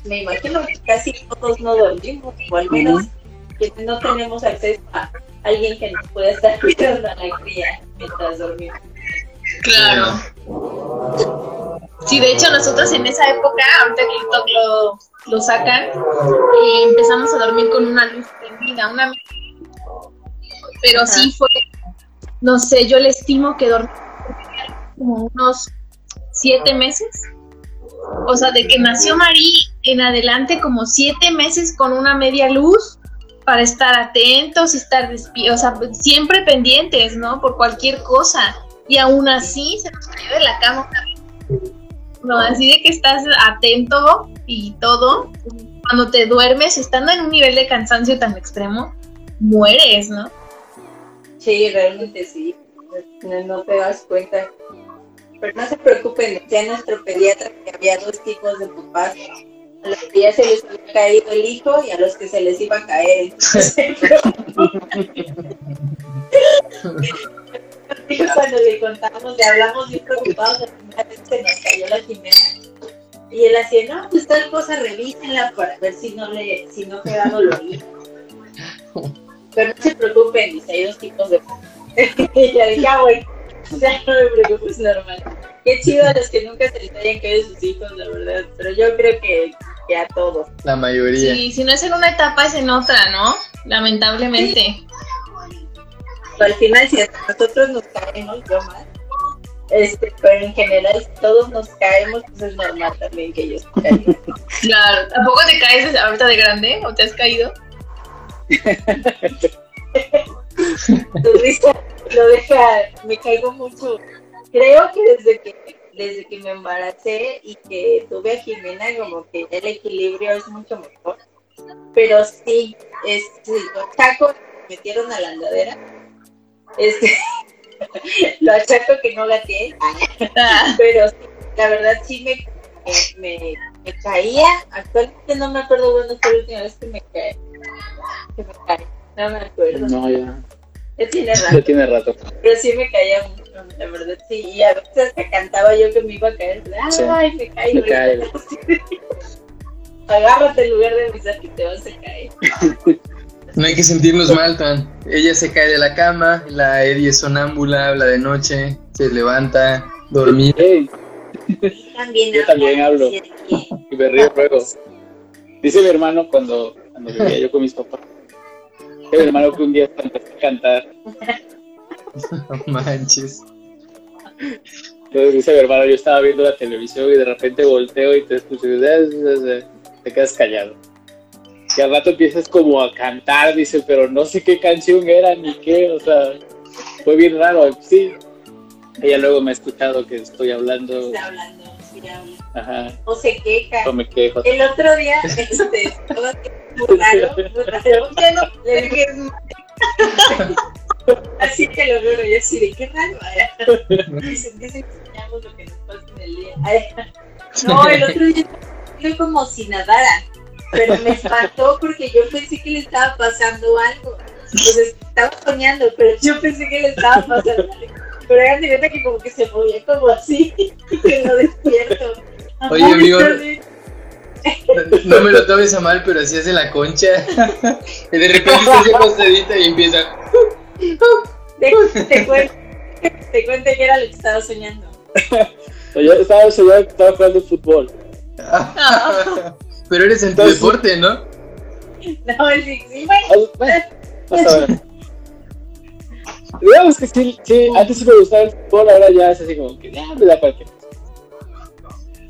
S4: me imagino que casi todos no dormimos, o al menos que no tenemos acceso a alguien que nos pueda estar cuidando a la cría mientras dormimos.
S3: Claro. Sí, de hecho nosotros en esa época, ahorita que lo, lo sacan, eh, empezamos a dormir con una luz prendida, una pero sí fue no sé, yo le estimo que dormí como unos siete meses. O sea, de que nació Marí en adelante como siete meses con una media luz para estar atentos, estar o sea, siempre pendientes, ¿no? Por cualquier cosa. Y aún así se nos cayó de la cama No, así de que estás atento y todo. Cuando te duermes, estando en un nivel de cansancio tan extremo, mueres, ¿no?
S4: Sí, realmente sí. No, te das cuenta. Pero no se preocupen, decía nuestro pediatra que había dos tipos de papás. A los que ya se les había caído el hijo y a los que se les iba a caer. cuando le contamos, le hablamos bien preocupados, la vez se nos cayó la Jimena. Y él hacía, no, pues tal cosa, revísenla para ver si no le, si no queda dolorido. Pero no se preocupen, dice, hay dos tipos de... y ya dije, ah, güey, ya no me preocupes, normal. Qué chido a los que nunca se les hayan caído sus hijos, la verdad. Pero yo creo que, que a todos.
S1: La mayoría.
S3: Sí, si no es en una etapa, es en otra, ¿no? Lamentablemente.
S4: al final, si a nosotros nos caemos, yo más. Este, pero en general, si todos nos caemos, pues es normal también que ellos caigan.
S3: Claro, ¿tampoco te caes ahorita de grande o te has caído?
S4: tu risa lo deja, me caigo mucho. Creo que desde que desde que me embaracé y que tuve a Jimena, como que el equilibrio es mucho mejor. Pero sí, es, lo achaco, me metieron a la andadera. Este, lo achaco que no la tiene. Pero la verdad sí me, me, me, caía. Actualmente no me acuerdo cuándo fue la última vez que me caí que me cae. No me acuerdo. No, ya. Ya tiene rato.
S2: Ya tiene rato.
S4: Pero sí me caía mucho, la verdad, sí. Y a veces que cantaba yo que me iba a caer. Ay, me caí. Me cae. Agárrate en lugar de avisar que te vas a caer.
S1: No hay que sentirnos mal, Tan. Ella se cae de la cama, la Eddie es sonámbula, habla de noche, se levanta, dormir.
S4: También
S2: yo también hablo. Y me río luego. Dice mi hermano cuando cuando vivía yo con mis papás. Mi hermano que un día empecé a cantar.
S1: No manches.
S2: Entonces dice mi hermano, yo estaba viendo la televisión y de repente volteo y te escucho y te quedas callado. que al rato empiezas como a cantar, dice, pero no sé qué canción era ni qué, o sea, fue bien raro, sí. Ella luego me ha escuchado que estoy hablando.
S4: Está hablando, sí habla.
S2: Ajá.
S4: O se queja.
S2: No me quejo.
S4: El otro día, este, todo muy raro, muy raro. Ya no, le dije, así que lo veo yo así de qué raro. Dicen, dicen que soñamos lo que nos pasa en el día. Ay, No, el otro día fue como si nadara, pero me espantó porque yo pensé que le estaba pasando algo. Entonces estaba soñando, pero yo pensé que le estaba pasando algo. Pero era de cuenta que como que se movía como así, que no despierto.
S1: Oye,
S4: Ay,
S1: amigo.
S4: sorry.
S1: No me lo tomes a mal, pero así hace la concha. Y de repente se hace acostadita y empieza.
S4: Te, te cuento, te cuento que era lo que estaba soñando.
S2: Yo estaba, soñando que estaba jugando fútbol.
S1: Pero eres en tu
S2: Entonces-
S1: deporte, ¿no?
S4: No, sí, sí, bueno.
S2: Vas a ver. Digamos que sí, sí, antes sí me gustaba el fútbol, ahora ya es así como que ya me da cualquier cosa.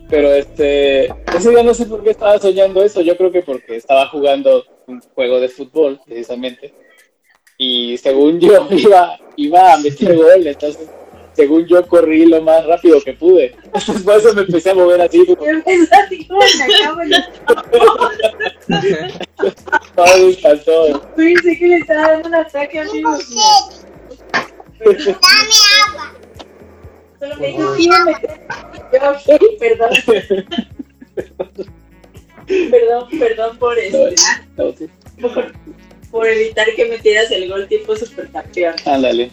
S2: Pero este, ese día no sé por qué estaba soñando eso, yo creo que porque estaba jugando un juego de fútbol, precisamente, y según yo iba, iba a meter gol, entonces según yo corrí lo más rápido que pude. Entonces por eso me empecé a mover así, como
S4: así como cama y
S2: todo me espantó.
S4: pensé que le estaba dando un ataque a mí. Solo me dijo, sí, me meter. Yo, ok, perdón. Perdón, perdón por este,
S2: No, sí.
S4: por, por evitar que metieras el gol tipo supercampeón.
S2: Ándale.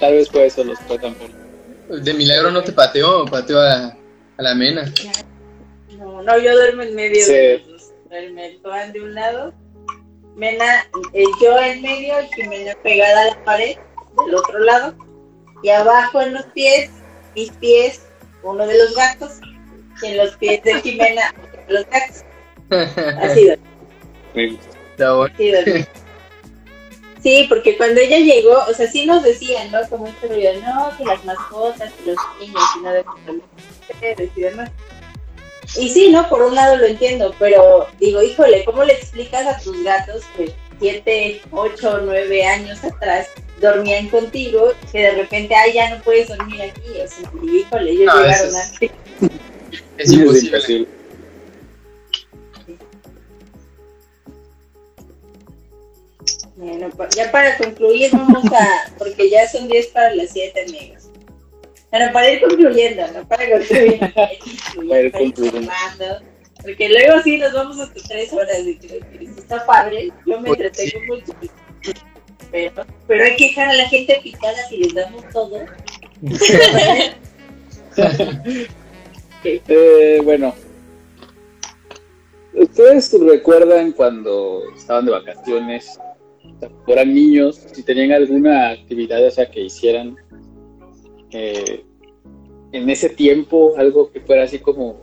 S2: Tal vez por eso los fue campeón.
S1: De milagro no te pateó, pateó a, a la mena.
S4: No, no, yo duermo en medio
S2: Sí.
S4: de los dos. Duerme de un lado, Mena, eh, yo en medio y Jimena pegada a la pared del otro lado. Y abajo en los pies, mis pies, uno de los gatos, y en los pies de Jimena, los gatos. Así duermo, Sí, porque cuando ella llegó, o sea, sí nos decían, ¿no? Como este ruido, no, que las mascotas, que los niños, y ustedes y demás. Y sí, ¿no? Por un lado lo entiendo, pero digo, híjole, ¿cómo le explicas a tus gatos que siete, ocho, nueve años atrás dormían contigo que de repente, ay, ya no puedes dormir aquí? O sea, y, híjole, ellos
S1: No,
S4: llegaron así.
S1: Es imposible.
S4: Bueno, ya para concluir, vamos a, porque ya son 10 para las 7, amigos. Bueno, para ir concluyendo, no para concluir. Para ir concluyendo, Porque luego sí nos vamos hasta 3 horas y creo que sí está padre. Yo me entretengo mucho. Pero, pero hay que dejar a la gente picada si les damos todo.
S2: Eh, bueno, ¿ustedes recuerdan cuando estaban de vacaciones, o sea, cuando eran niños, si tenían alguna actividad, o sea, que hicieran eh, en ese tiempo, algo que fuera así como,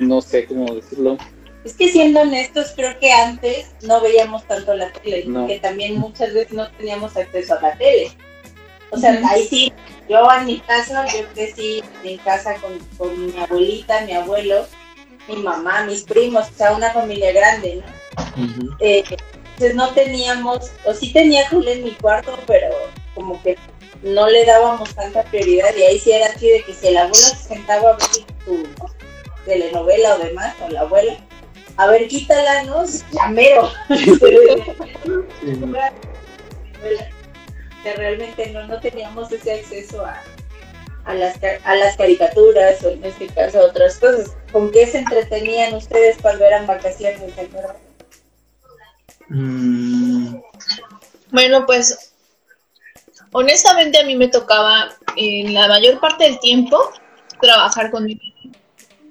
S2: no sé cómo decirlo,
S4: Es que siendo honestos, creo que antes no veíamos tanto la tele,
S2: No.
S4: porque también muchas veces no teníamos acceso a la tele. O sea, ahí sí, yo en mi caso, yo crecí en casa con, con mi abuelita, mi abuelo, mi mamá, mis primos, o sea, una familia grande. Eh, entonces no teníamos, o sí tenía tele en mi cuarto, pero como que no le dábamos tanta prioridad y ahí sí era así de que si el abuelo se sentaba a ver tu telenovela o demás, o la abuela, a ver, quítala, ¿no? Llamero. que realmente no, no teníamos ese acceso a, a, las, a las caricaturas o en este caso a otras cosas. ¿Con qué se entretenían ustedes cuando eran vacaciones? ¿se acuerdan?
S1: Mm,
S3: Bueno, pues honestamente a mí me tocaba en la mayor parte del tiempo trabajar con mi mamá.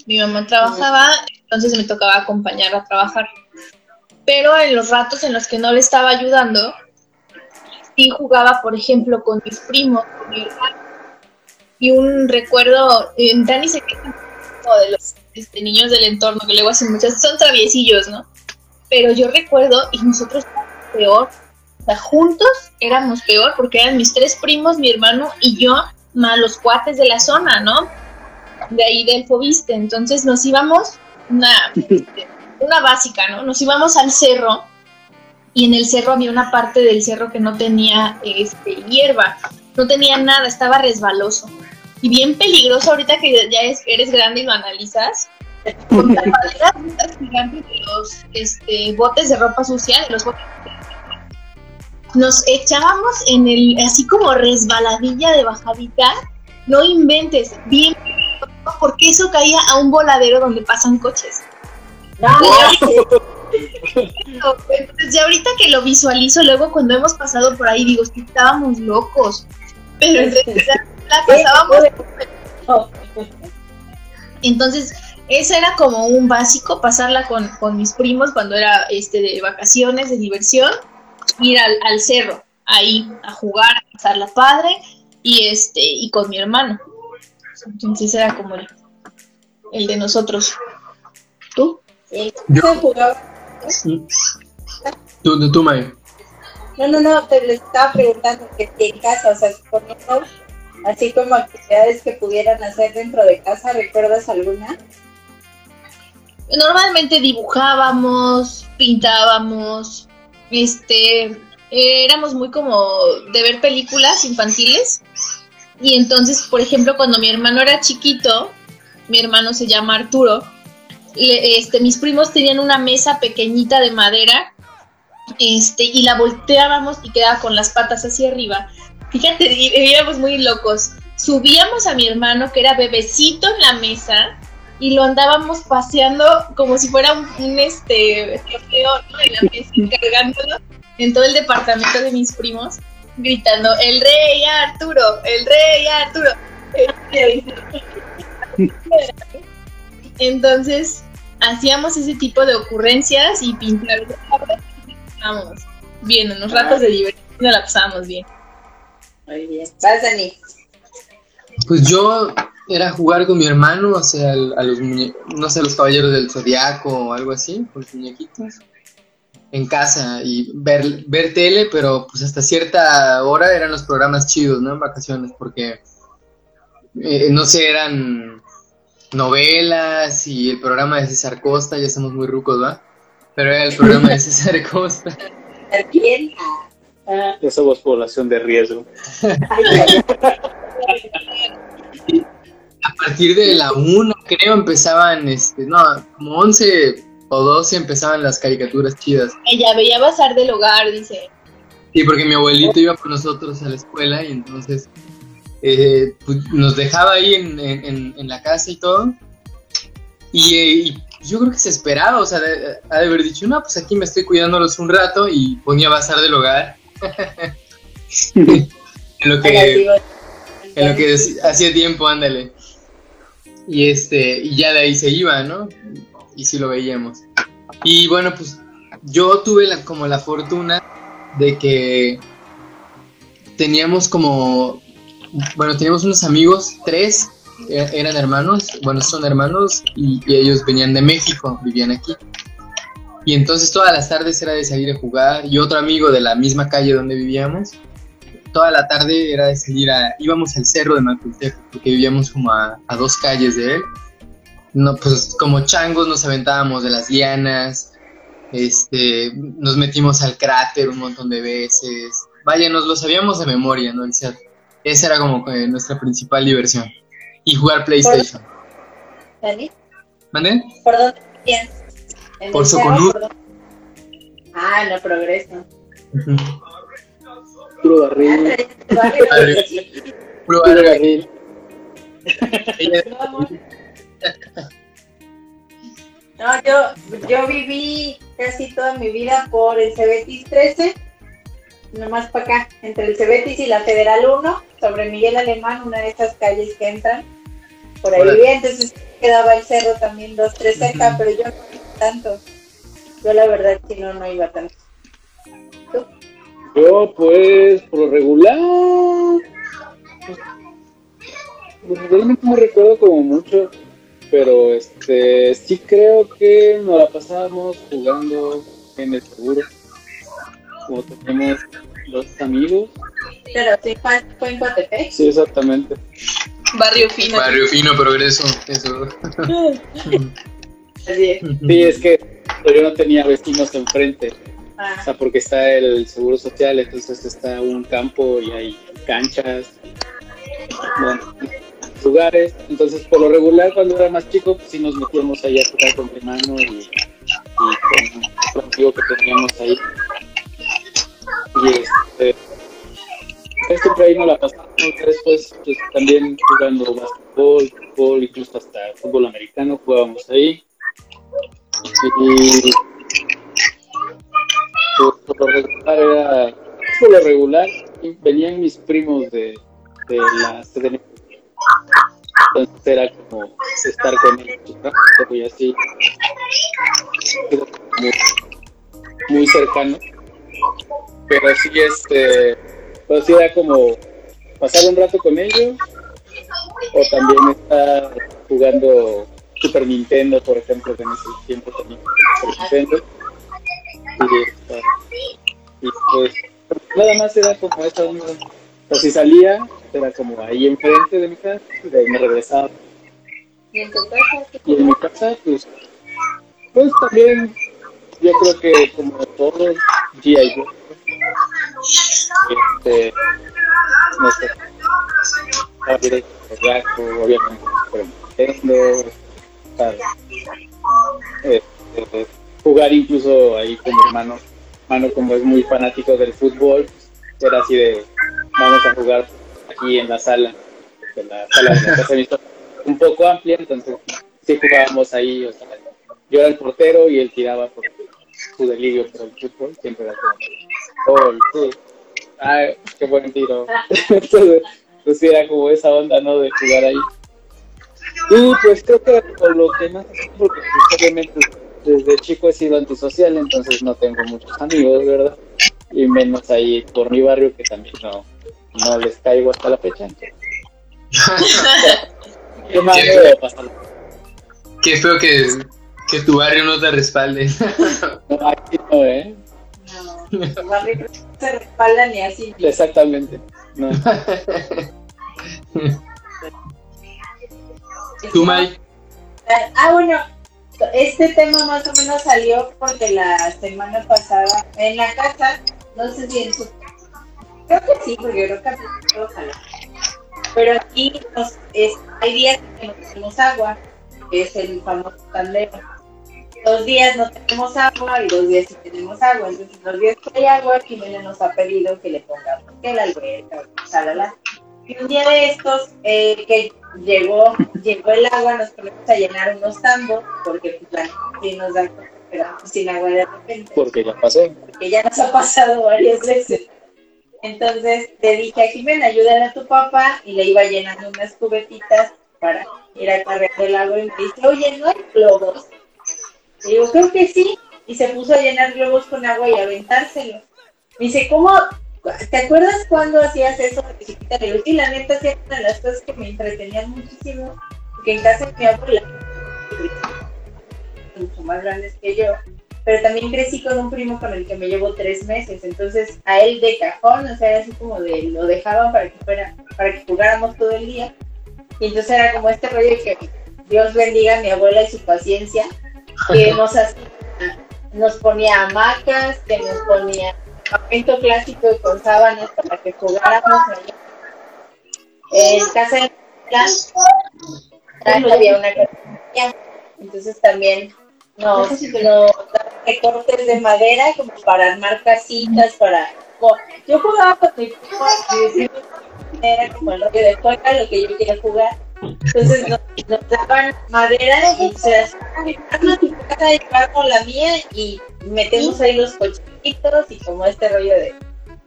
S3: Mi mamá trabajaba, entonces me tocaba acompañarla a trabajar. Pero en los ratos en los que no le estaba ayudando, sí jugaba, por ejemplo, con mis primos, con mi hermano. Y un recuerdo, eh, Dani se queja de los este, niños del entorno que luego hacen muchas, son traviesillos, ¿no? Pero yo recuerdo, y nosotros peor, o sea, juntos éramos peor porque eran mis tres primos, mi hermano y yo, más los cuates de la zona, ¿no? De ahí del Fobiste. Entonces nos íbamos una, este, una básica, ¿no? Nos íbamos al cerro y en el cerro había una parte del cerro que no tenía este, hierba, no tenía nada, estaba resbaloso y bien peligroso ahorita que ya es, eres grande y lo analizas. Con gigantes de los este, botes de ropa sucia, de los botes nos echábamos en el, así como resbaladilla de bajadita, no inventes, bien, porque eso caía a un voladero donde pasan coches. Entonces, ya ahorita que lo visualizo, luego cuando hemos pasado por ahí, digo, que estábamos locos, pero en realidad la pasábamos. Entonces, ese era como un básico, pasarla con, con mis primos cuando era este de vacaciones, de diversión ir al, cerro, ahí a jugar, a pasar la padre y este y con mi hermano. Entonces era como el, de nosotros. ¿Tú?
S1: Yo. ¿Tú, tú, May?
S4: No, no, no, te lo estaba preguntando que, en casa, o sea, suponiendo así como actividades que pudieran hacer dentro de casa, ¿recuerdas alguna?
S3: Normalmente dibujábamos, pintábamos, este, éramos muy como de ver películas infantiles. Y entonces, por ejemplo, cuando mi hermano era chiquito, mi hermano se llama Arturo, este, mis primos tenían una mesa pequeñita de madera este, y la volteábamos y quedaba con las patas hacia arriba. Fíjate, éramos muy locos. Subíamos a mi hermano, que era bebecito en la mesa, y lo andábamos paseando como si fuera un, este trofeo en la mesa, cargándolo en todo el departamento de mis primos, gritando, el rey Arturo, el rey Arturo. Entonces, hacíamos ese tipo de ocurrencias y pintar. Vamos, bien, unos ratos de diversión la pasábamos bien.
S4: Muy bien. Vas, Dani.
S1: Pues yo era jugar con mi hermano, o sea, a los no sé, los caballeros del zodiaco o algo así, con los muñequitos, en casa y ver, ver tele, pero pues hasta cierta hora eran los programas chidos, ¿no? En vacaciones, porque, eh, no sé, eran novelas y el programa de César Costa, ya somos muy rucos, ¿va? Pero era el programa de César Costa.
S4: ¿Quién?
S2: Ya somos población de riesgo.
S1: A partir de la 1, creo, empezaban, este, no, como 11 o 12 empezaban las caricaturas chidas.
S3: Ella veía Bazar del Hogar, dice.
S1: Sí, porque mi abuelito iba con nosotros a la escuela y entonces eh, pues, nos dejaba ahí en, la casa y todo. Y, yo creo que se esperaba, o sea, ha de haber dicho, no, pues aquí me estoy cuidándolos un rato y ponía Bazar del Hogar. en lo que, en lo que hacía tiempo, ándale. Y este, y ya de ahí se iba, ¿no? Y sí lo veíamos. Y bueno, pues yo tuve la, como la fortuna de que teníamos como, bueno, teníamos unos amigos, tres, e, eran hermanos, bueno, son hermanos y, y, ellos venían de México, vivían aquí. Y entonces todas las tardes era de salir a jugar y otro amigo de la misma calle donde vivíamos toda la tarde era de salir a, íbamos al cerro de Maculteco, porque vivíamos como a, dos calles de él. No, pues como changos nos aventábamos de las lianas, este, nos metimos al cráter un montón de veces. Vaya, nos lo sabíamos de memoria, ¿no? El cerro. Esa era como eh, nuestra principal diversión. Y jugar PlayStation.
S4: ¿Dani?
S1: ¿Mande?
S4: ¿Por dónde bien?
S1: Por Soconur.
S4: Ah, en la progreso.
S2: Puro barril.
S1: Puro barril.
S4: No, yo, yo viví casi toda mi vida por el Cebetis 13, nomás para acá, entre el Cebetis y la Federal 1, sobre Miguel Alemán, una de esas calles que entran. Por ahí vivía, entonces quedaba el cerro también dos, tres cerca, pero yo no iba tanto. Yo la verdad que no, no iba tanto.
S2: Yo, pues, por lo regular, pues, realmente no recuerdo como mucho, pero este, sí creo que nos la pasamos jugando en el seguro, como tenemos dos amigos.
S4: Pero sí fue en Coatepec.
S2: Sí, exactamente.
S3: Barrio fino.
S1: Barrio fino, progreso, eso.
S2: sí, es que yo no tenía vecinos enfrente.
S4: Ah,
S2: O sea, porque está el seguro social, entonces está un campo y hay canchas, bueno, lugares. Entonces, por lo regular, cuando era más chico, pues sí nos metíamos ahí a jugar con mi hermano y, y con otro amigo que teníamos ahí. Y este, pues, siempre ahí nos la pasamos. Después, pues también jugando basquetbol, fútbol, incluso hasta fútbol americano, jugábamos ahí. Y por, lo regular era por lo regular venían mis primos de, de la CDN. entonces era como estar con ellos y así. Como muy cercano. Pero sí este pues sí era como pasar un rato con ellos o también estar jugando Super Nintendo por ejemplo que en ese tiempo también Super Nintendo y, y pues nada más era como esa onda. O si salía, era como ahí enfrente de mi casa, y de ahí me regresaba.
S4: ¿Y en tu casa?
S2: Y en mi casa, pues, pues también, yo creo que como todos, G.I. Joe, este, no sé, Jaco, obviamente, Nintendo, ¿sabes? Este, jugar incluso ahí con mi hermano, hermano como es muy fanático del fútbol, era así de, vamos a jugar aquí en la sala, en la sala de la casa un poco amplia, entonces sí jugábamos ahí, o sea, yo era el portero y él tiraba por su delirio por el fútbol, siempre era como, gol, sí, ay, qué buen tiro, entonces, pues era como esa onda, ¿no?, de jugar ahí. Y pues creo que por lo que más, pues, obviamente desde chico he sido antisocial, entonces no tengo muchos amigos, ¿verdad? Y menos ahí por mi barrio, que también no, no les caigo hasta la fecha. ¿Qué más
S1: Qué
S2: pasar?
S1: Feo que, que tu barrio no te respalde.
S2: No, aquí no, ¿eh?
S4: No, los barrios no se respaldan ni así.
S2: Exactamente. No.
S1: ¿Tú, Mike?
S4: Ah, bueno, este tema más o menos salió porque la semana pasada en la casa, no sé si en su... Creo que sí, porque yo creo que jalan. Pero aquí nos- es- hay días que no tenemos agua, que es el famoso tandeo. Dos días no tenemos agua y dos días sí tenemos agua. Entonces, los días que hay agua, Jimena nos ha pedido que le pongamos que la alberca, salala. Y un día de estos, eh, que llegó, llegó el agua, nos ponemos a llenar unos tambos, porque pues, sí nos da sin agua de repente,
S2: Porque ya pasó.
S4: porque ya nos ha pasado varias veces. Entonces le dije a Jimena, ayúdale a tu papá, y le iba llenando unas cubetitas para ir a cargar el agua, y me dice, oye, ¿no hay globos? Le digo, creo que sí, y se puso a llenar globos con agua y a aventárselos. Me dice, ¿cómo? ¿Te acuerdas cuando hacías eso de chiquita? Sí, la neta, sí, una de las cosas que me entretenían muchísimo, porque en casa de mi abuela, mucho más grandes que yo, pero también crecí con un primo con el que me llevo tres meses, entonces a él de cajón, o sea, era así como de, lo dejaban para que fuera, para que jugáramos todo el día, y entonces era como este rollo que Dios bendiga a mi abuela y su paciencia, que nos hacía, nos ponía hamacas, que nos ponía campamento clásico con sábanas para que jugáramos allá. En casa de mi había una cafetería, entonces también nos, nos recortes de madera como para armar casitas, para... Yo jugaba con mi primo, mi era como el rollo de juega lo que yo quería jugar. Entonces nos, nos daban madera y se arma tu casa y la mía y metemos ahí los y como este rollo de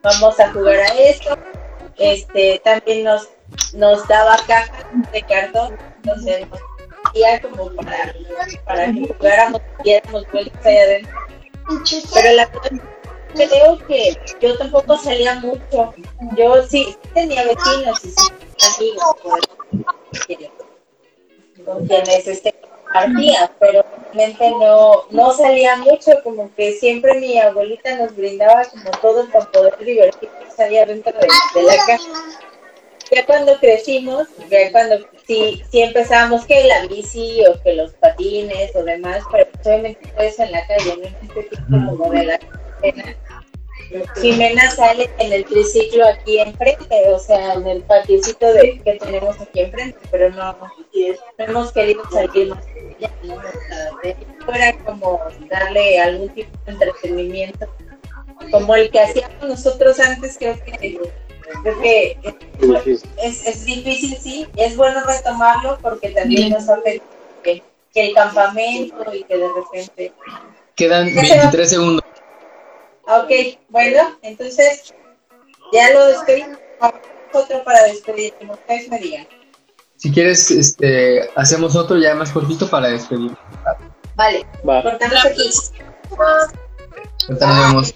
S4: vamos a jugar a esto. Este también nos nos daba cajas de cartón, entonces hacía como para, para que jugáramos y ahí adentro. Pero la verdad creo que yo tampoco salía mucho. Yo sí tenía vecinos y sí amigos con quienes este, compartía, pero realmente no, no salía mucho, como que siempre mi abuelita nos brindaba como todo para poder divertirnos allá dentro de, de la casa. ya cuando crecimos, ya cuando sí, sí empezamos que la bici o que los patines o demás, pero pues, obviamente eso en la calle, no este tipo como de la. Jimena sale en el triciclo aquí enfrente, o sea, en el patiecito de, que tenemos aquí enfrente, pero no, no hemos querido salir más. Fuera como darle algún tipo de entretenimiento, como el que hacíamos nosotros antes, creo que Creo que es, es, difícil, sí, es bueno retomarlo porque también nos hace que, el campamento y que de repente...
S1: Quedan 23 segundos.
S4: Ok, bueno, entonces ya lo despedimos. Otro para despedir, como ustedes me digan.
S1: Si quieres, este, hacemos otro ya más cortito para despedir.
S4: Vale, Va. cortamos aquí.
S1: Cortamos.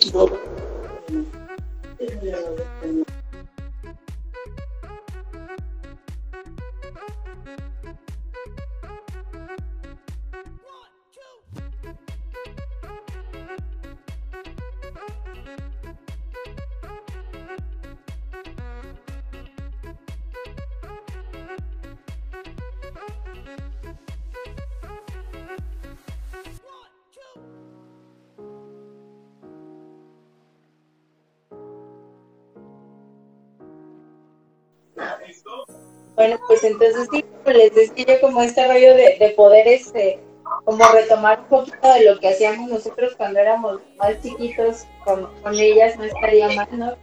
S4: Bueno, pues entonces sí, les decía como este rollo de, de poder este como retomar un poquito de lo que hacíamos nosotros cuando éramos más chiquitos con, ellas, no estaría mal, ¿no?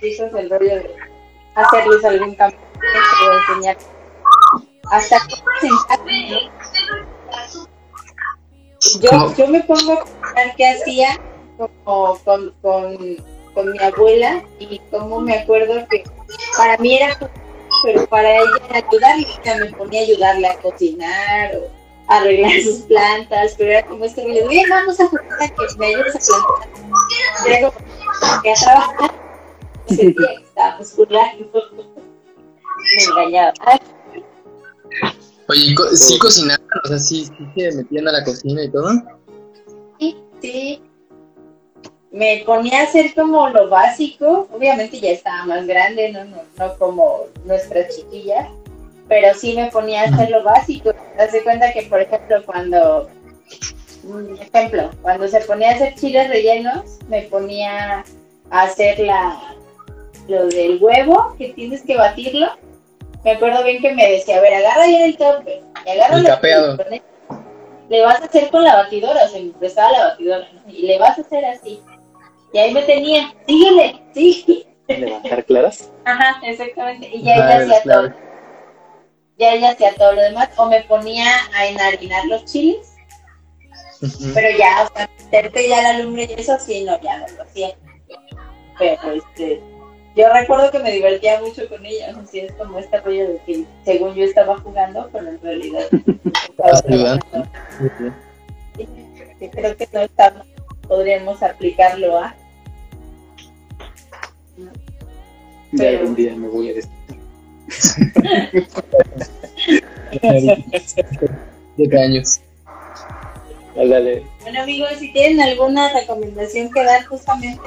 S4: Pues, el rollo de hacerles algún cambio o enseñar. Hasta yo, yo me pongo a pensar qué hacía como con, con, con mi abuela y cómo me acuerdo que para mí era pero para ella ayudarle, me ponía a ayudarle a cocinar o a arreglar sus plantas, pero era como este rollo, bien, vamos a jugar a que me ayudes a plantar. Era como que a trabajar, sentía que estábamos jugando. me engañaba.
S1: Oye, ¿sí cocinaban? O sea, ¿sí, sí se metían a la cocina y todo?
S4: Sí, sí me ponía a hacer como lo básico, obviamente ya estaba más grande, no, no, no como nuestra chiquilla, pero sí me ponía a hacer lo básico. Te cuenta que, por ejemplo, cuando, un ejemplo, cuando se ponía a hacer chiles rellenos, me ponía a hacer la, lo del huevo, que tienes que batirlo. Me acuerdo bien que me decía, a ver, agarra ya el tope, y agarra
S1: el capeado.
S4: le vas a hacer con la batidora, o sea, me prestaba la batidora, y le vas a hacer así y ahí me tenía, síguele, sí.
S2: ¿Levantar claras?
S4: Ajá, exactamente. Y ya ella hacía todo. Ya ella hacía todo lo demás. O me ponía a enharinar los chiles. Pero ya, o sea, meterte ya la lumbre y eso sí, no, ya no lo hacía. Pero este, yo recuerdo que me divertía mucho con ella. Así es como este rollo de que según yo estaba jugando, pero en realidad estaba jugando. Sí, creo que no estaba podríamos aplicarlo a.
S2: Pero... un día me voy a
S1: Siete años.
S4: Bueno amigos, si tienen alguna recomendación que dar justamente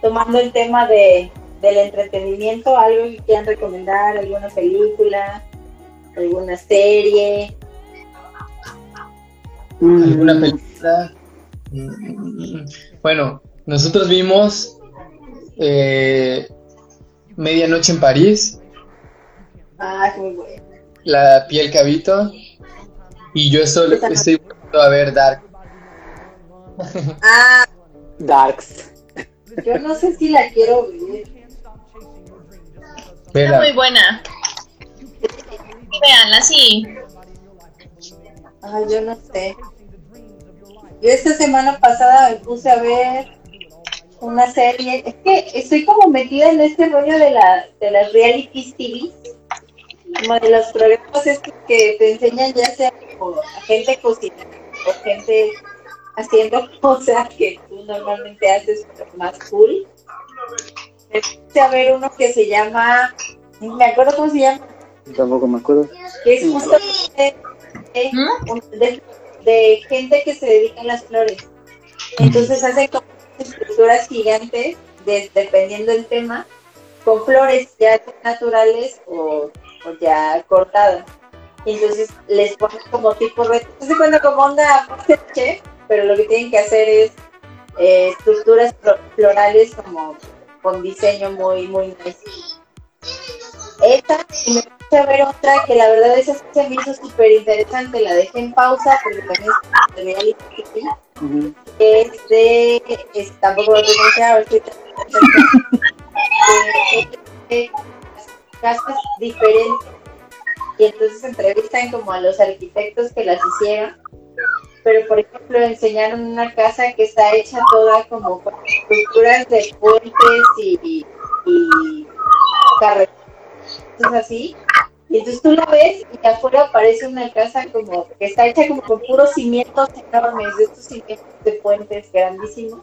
S4: tomando el tema de, del entretenimiento, algo que quieran recomendar, alguna película, alguna serie.
S1: ¿Alguna película? Bueno, nosotros vimos eh, Medianoche en París.
S4: Ah, muy bueno.
S1: La piel cabito. Y yo estoy, estoy a ver Dark.
S4: Ah,
S2: Darks.
S4: Yo no sé si la quiero ver.
S3: Está muy buena. Veanla, sí.
S4: Ay, yo no sé. Yo esta semana pasada me puse a ver una serie, es que estoy como metida en este rollo de, la, de las reality TV, como de los programas estos que te enseñan ya sea como gente cocinando o gente haciendo cosas que tú normalmente haces más cool. Me puse a ver uno que se llama, me acuerdo cómo se llama.
S2: Tampoco me acuerdo.
S4: Que es justo de, de, de gente que se dedica a las flores. Entonces hacen como estructuras gigantes, dependiendo del tema, con flores ya naturales o, o ya cortadas. Y entonces les ponen como tipo reto. Se cuenta como onda chef, pero lo que tienen que hacer es eh, estructuras florales como con diseño muy, muy nice. Esta, y me puse a ver otra que la verdad esa se me hizo súper interesante, la dejé en pausa porque también es uh es de, es, tampoco lo tengo que ver, de casas diferentes. Y entonces entrevistan como a los arquitectos que las hicieron. Pero por ejemplo enseñaron una casa que está hecha toda como con estructuras de puentes y, y carreteras así y entonces tú la ves y afuera aparece una casa como que está hecha como con puros cimientos enormes, de estos cimientos de puentes grandísimos.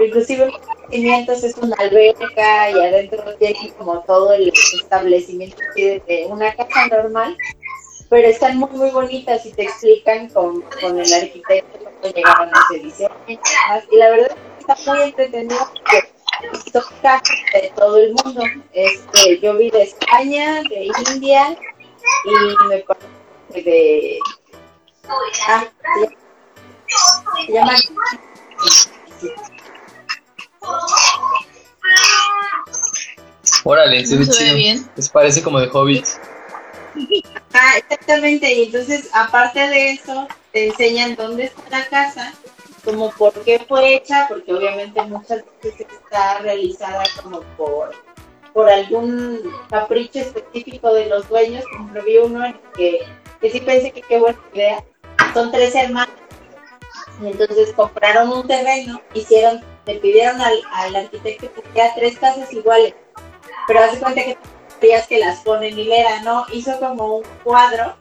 S4: Inclusive los cimientos es una alberca y adentro tiene como todo el establecimiento de una casa normal, pero están muy muy bonitas y te explican con, con el arquitecto cómo llegaron a ese diseño. Y la verdad está muy entretenido porque toca de todo el mundo. Este, yo vi de España, de India y me parece de... Ah, se llama...
S1: Órale, se ve chido. Bien. Les parece como de hobbits.
S4: Ah, exactamente. Y entonces, aparte de eso, te enseñan dónde está la casa como por qué fue hecha, porque obviamente muchas veces está realizada como por, por algún capricho específico de los dueños, como vi uno en que, que sí pensé que qué buena idea. Son tres hermanos, y entonces compraron un terreno, hicieron, le pidieron al, al arquitecto que hiciera tres casas iguales, pero hace cuenta que que las pone en hilera, ¿no? Hizo como un cuadro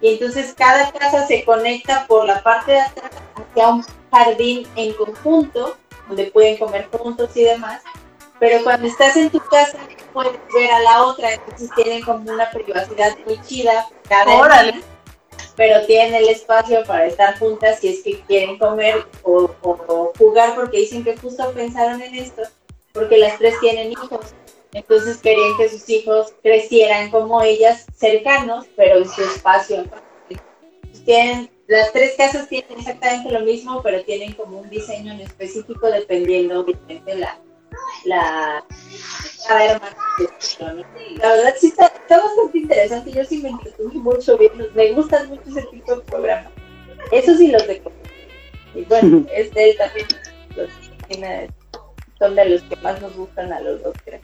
S4: y entonces cada casa se conecta por la parte de atrás hacia un jardín en conjunto, donde pueden comer juntos y demás, pero cuando estás en tu casa puedes ver a la otra, entonces tienen como una privacidad muy chida cada Órale. pero tienen el espacio para estar juntas si es que quieren comer o, o jugar, porque dicen que justo pensaron en esto, porque las tres tienen hijos. Entonces querían que sus hijos crecieran como ellas, cercanos, pero en su espacio. Tienen las tres casas tienen exactamente lo mismo, pero tienen como un diseño en específico dependiendo de la, la cada. La verdad sí está, bastante interesante. Yo sí me entretuve mucho viendo, me gustan mucho ese tipo de programas. Eso sí los de Y bueno, este también los son de los que más nos gustan a los dos, creo.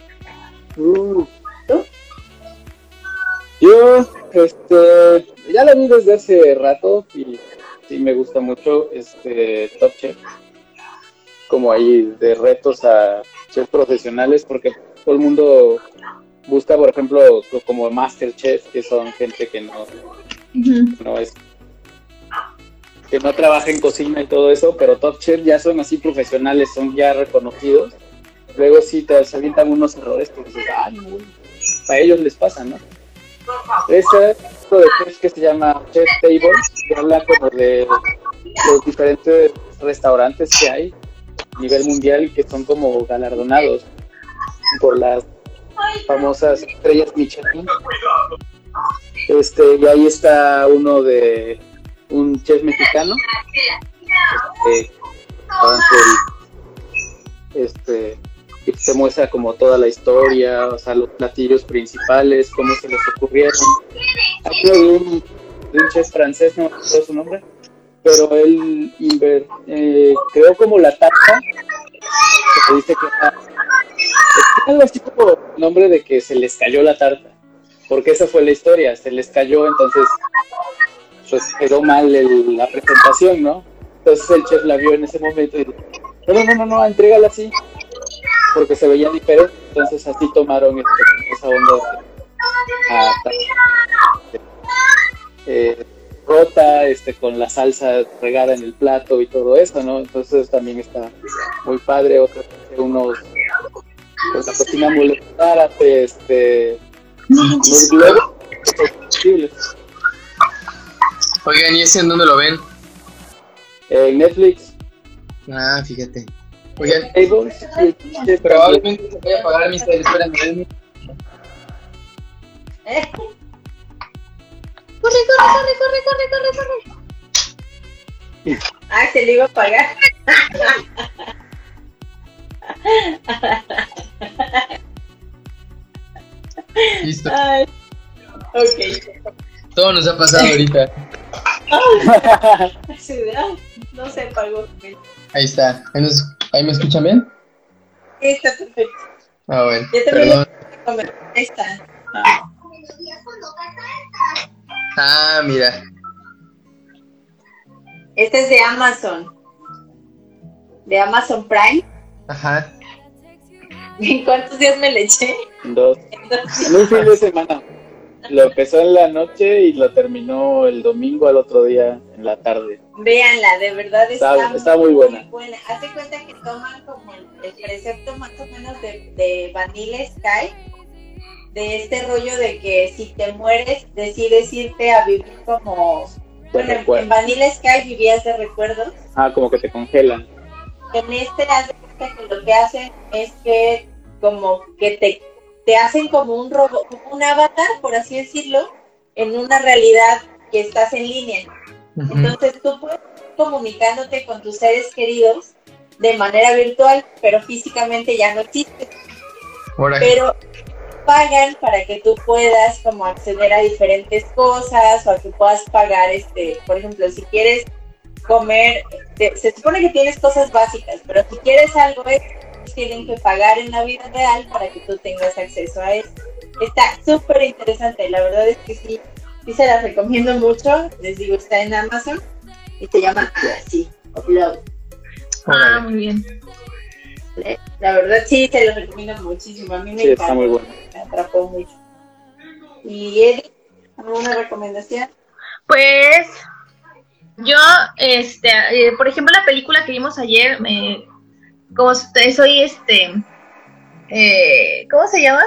S4: Uh. ¿Tú?
S2: Yo, este, ya la vi desde hace rato y sí me gusta mucho este Top Chef. Como ahí de retos a chefs profesionales, porque todo el mundo busca, por ejemplo, como Master Chef, que son gente que no, no es que no trabaja en cocina y todo eso, pero Top Chef ya son así profesionales, son ya reconocidos. Luego sí te avientan unos errores porque dices, ay, a ellos les pasa, ¿no? Ese tipo de chef que se llama Chef Table, que habla como de los diferentes restaurantes que hay a nivel mundial que son como galardonados por las famosas estrellas Michelin. Este, y ahí está uno de un chef mexicano. Este, este y se muestra como toda la historia, o sea, los platillos principales, cómo se les ocurrieron. Hay un, un chef francés, no recuerdo su nombre, pero él eh, creó como la tarta, se dice que era, algo así como el nombre de que se les cayó la tarta, porque esa fue la historia, se les cayó, entonces pues quedó mal la presentación, ¿no? Entonces el chef la vio en ese momento y dijo, no, no, no, no, entrégala así porque se veía diferente, entonces así tomaron este, esa onda eh, rota, este, con la salsa regada en el plato y todo eso, ¿no? Entonces también está muy padre, otra unos, pues la cocina este, unos globos
S1: Oigan, ¿y ese en dónde lo ven?
S2: En Netflix.
S1: Ah, fíjate. Oigan,
S2: Tables,
S1: probablemente se voy a apagar mi cel, espérenme.
S4: ¿Eh?
S3: Corre, corre, corre, corre, corre, corre, corre.
S4: Ah, se le iba a pagar.
S1: Listo.
S4: Ay. Ok.
S1: Todo nos ha pasado ahorita.
S4: Ay, no se pagó.
S1: Ahí está. ¿Ahí, nos- ahí me escuchan bien?
S4: Está perfecto.
S1: Ah, bueno.
S4: Yo también
S1: Perdón.
S4: Comer. Ahí está.
S1: Ah, mira.
S4: Este es de Amazon. De Amazon Prime.
S1: Ajá.
S4: ¿En cuántos días me le eché?
S2: Dos
S4: En
S2: un fin de semana. Lo empezó en la noche y lo terminó el domingo al otro día en la tarde.
S4: Véanla, de verdad está,
S2: Está- está muy buena.
S4: Hace cuenta que toman como el, el precepto más o menos de, de Vanilla Sky, de este rollo de que si te mueres decides irte a vivir como... Bueno, en Vanilla Sky vivías de recuerdos.
S2: Ah, como que te congelan.
S4: En este hace cuenta que lo que hacen es que como que te, te hacen como un robot, como un avatar, por así decirlo, en una realidad que estás en línea. Entonces tú puedes ir comunicándote con tus seres queridos de manera virtual, pero físicamente ya no existe. Pero pagan para que tú puedas como acceder a diferentes cosas o a que puedas pagar, este, por ejemplo, si quieres comer, se supone que tienes cosas básicas, pero si quieres algo extra, tienen que pagar en la vida real para que tú tengas acceso a eso. Está súper interesante, la verdad es que sí, sí se las recomiendo mucho, les digo, está en Amazon y se llama así, Upload.
S3: Ah, muy bien.
S4: La verdad sí, te lo recomiendo muchísimo, a mí me
S2: Sí, está muy bueno.
S4: me atrapó mucho. ¿Y Eddie? ¿Alguna recomendación?
S3: Pues yo, este, eh, por ejemplo, la película que vimos ayer, me, como soy, este, eh, ¿cómo se llama?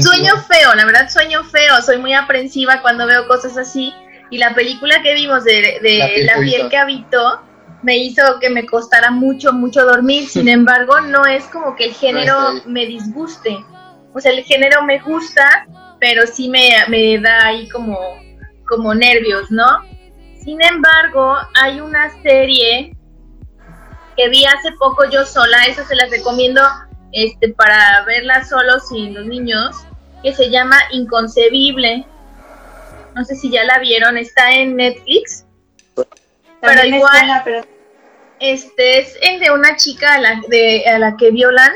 S3: Sueño feo, la verdad sueño feo, soy muy aprensiva cuando veo cosas así y la película que vimos de, de
S1: La piel
S3: La
S1: que
S3: piel
S1: habitó.
S3: que habitó me hizo que me costara mucho, mucho dormir, sin embargo no es como que el género
S1: No
S3: me disguste, o sea el género me gusta, pero sí me, me da ahí como, como nervios, ¿no? Sin embargo, hay una serie que vi hace poco yo sola, esa se las recomiendo este, para verla solo sin los niños, que se llama Inconcebible. No sé si ya la vieron, está en Netflix. Pero
S4: También
S3: igual-
S4: pero
S3: Este es el de una chica a la, de, a la que violan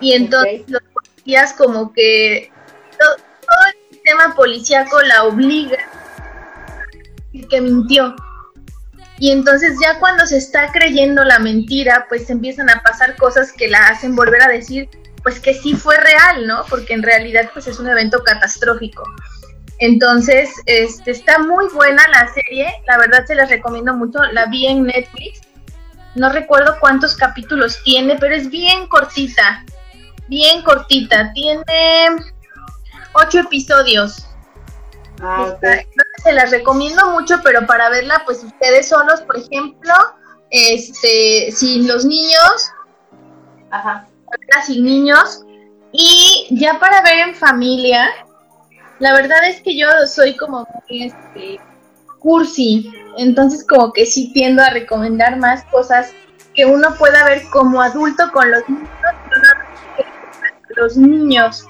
S3: y entonces los policías como que todo, todo el sistema policíaco la obliga a decir que mintió. Y entonces ya cuando se está creyendo la mentira, pues empiezan a pasar cosas que la hacen volver a decir, pues que sí fue real, ¿no? Porque en realidad pues es un evento catastrófico. Entonces, este, está muy buena la serie, la verdad se las recomiendo mucho, la vi en Netflix, no recuerdo cuántos capítulos tiene, pero es bien cortita, bien cortita, tiene ocho episodios.
S4: Ah,
S3: se las recomiendo mucho, pero para verla, pues ustedes solos, por ejemplo, este, sin los niños,
S4: Ajá.
S3: sin niños, y ya para ver en familia, la verdad es que yo soy como muy, este, cursi, entonces como que sí tiendo a recomendar más cosas que uno pueda ver como adulto con los niños, pero no con los niños.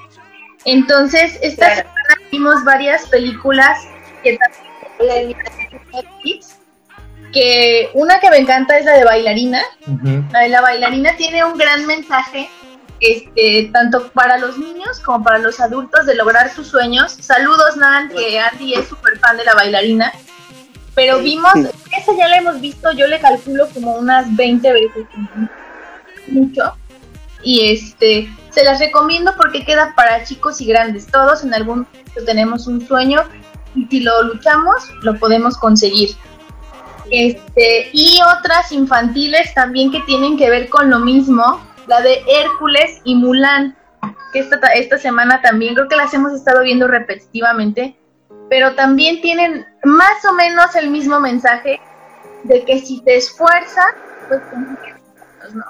S3: Entonces, esta
S4: Claro.
S3: Vimos varias películas que también Netflix, que una que me encanta es la de bailarina. La de la bailarina tiene un gran mensaje, este, tanto para los niños como para los adultos de lograr sus sueños. Saludos, Nan, que Andy es súper fan de la bailarina. Pero vimos, esa ya la hemos visto, yo le calculo como unas 20 veces. Mucho. Y este, se las recomiendo porque queda para chicos y grandes. Todos en algún momento tenemos un sueño y si lo luchamos, lo podemos conseguir. Este, y otras infantiles también que tienen que ver con lo mismo, la de Hércules y Mulan, que esta, esta semana también creo que las hemos estado viendo repetitivamente, pero también tienen más o menos el mismo mensaje de que si te esfuerzas, pues ¿no?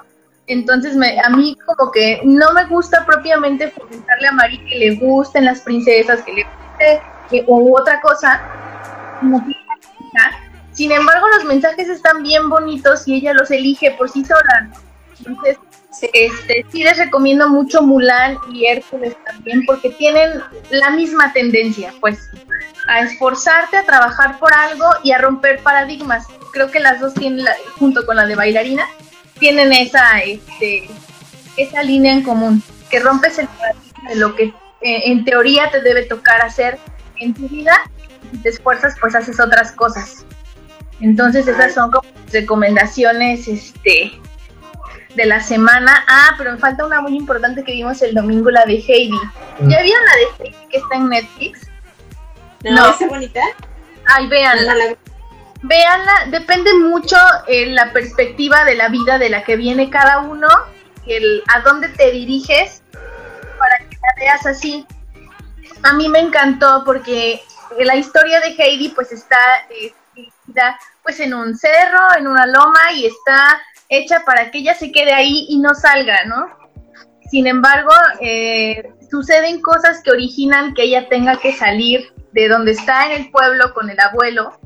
S3: Entonces me, a mí como que no me gusta propiamente fomentarle a Mari que le gusten las princesas, que le guste que, u otra cosa. Sin embargo, los mensajes están bien bonitos y ella los elige por sí sola. Entonces, este, sí les recomiendo mucho Mulan y Hércules también porque tienen la misma tendencia, pues, a esforzarte, a trabajar por algo y a romper paradigmas. Creo que las dos tienen, junto con la de bailarina, tienen esa, este, esa línea en común, que rompes el paradigma de lo que eh, en teoría te debe tocar hacer en tu vida y te esfuerzas, pues haces otras cosas. Entonces esas son como recomendaciones, este, de la semana. Ah, pero me falta una muy importante que vimos el domingo, la de Heidi. Mm. ¿Ya vieron la de Heidi que está en Netflix?
S4: No, ¿es bonita?
S3: Ay, véanla. Véanla, depende mucho eh, la perspectiva de la vida de la que viene cada uno, el, a dónde te diriges para que la veas así. A mí me encantó porque la historia de Heidi pues está eh, pues en un cerro, en una loma y está hecha para que ella se quede ahí y no salga, ¿no? Sin embargo, eh, suceden cosas que originan que ella tenga que salir de donde está en el pueblo con el abuelo.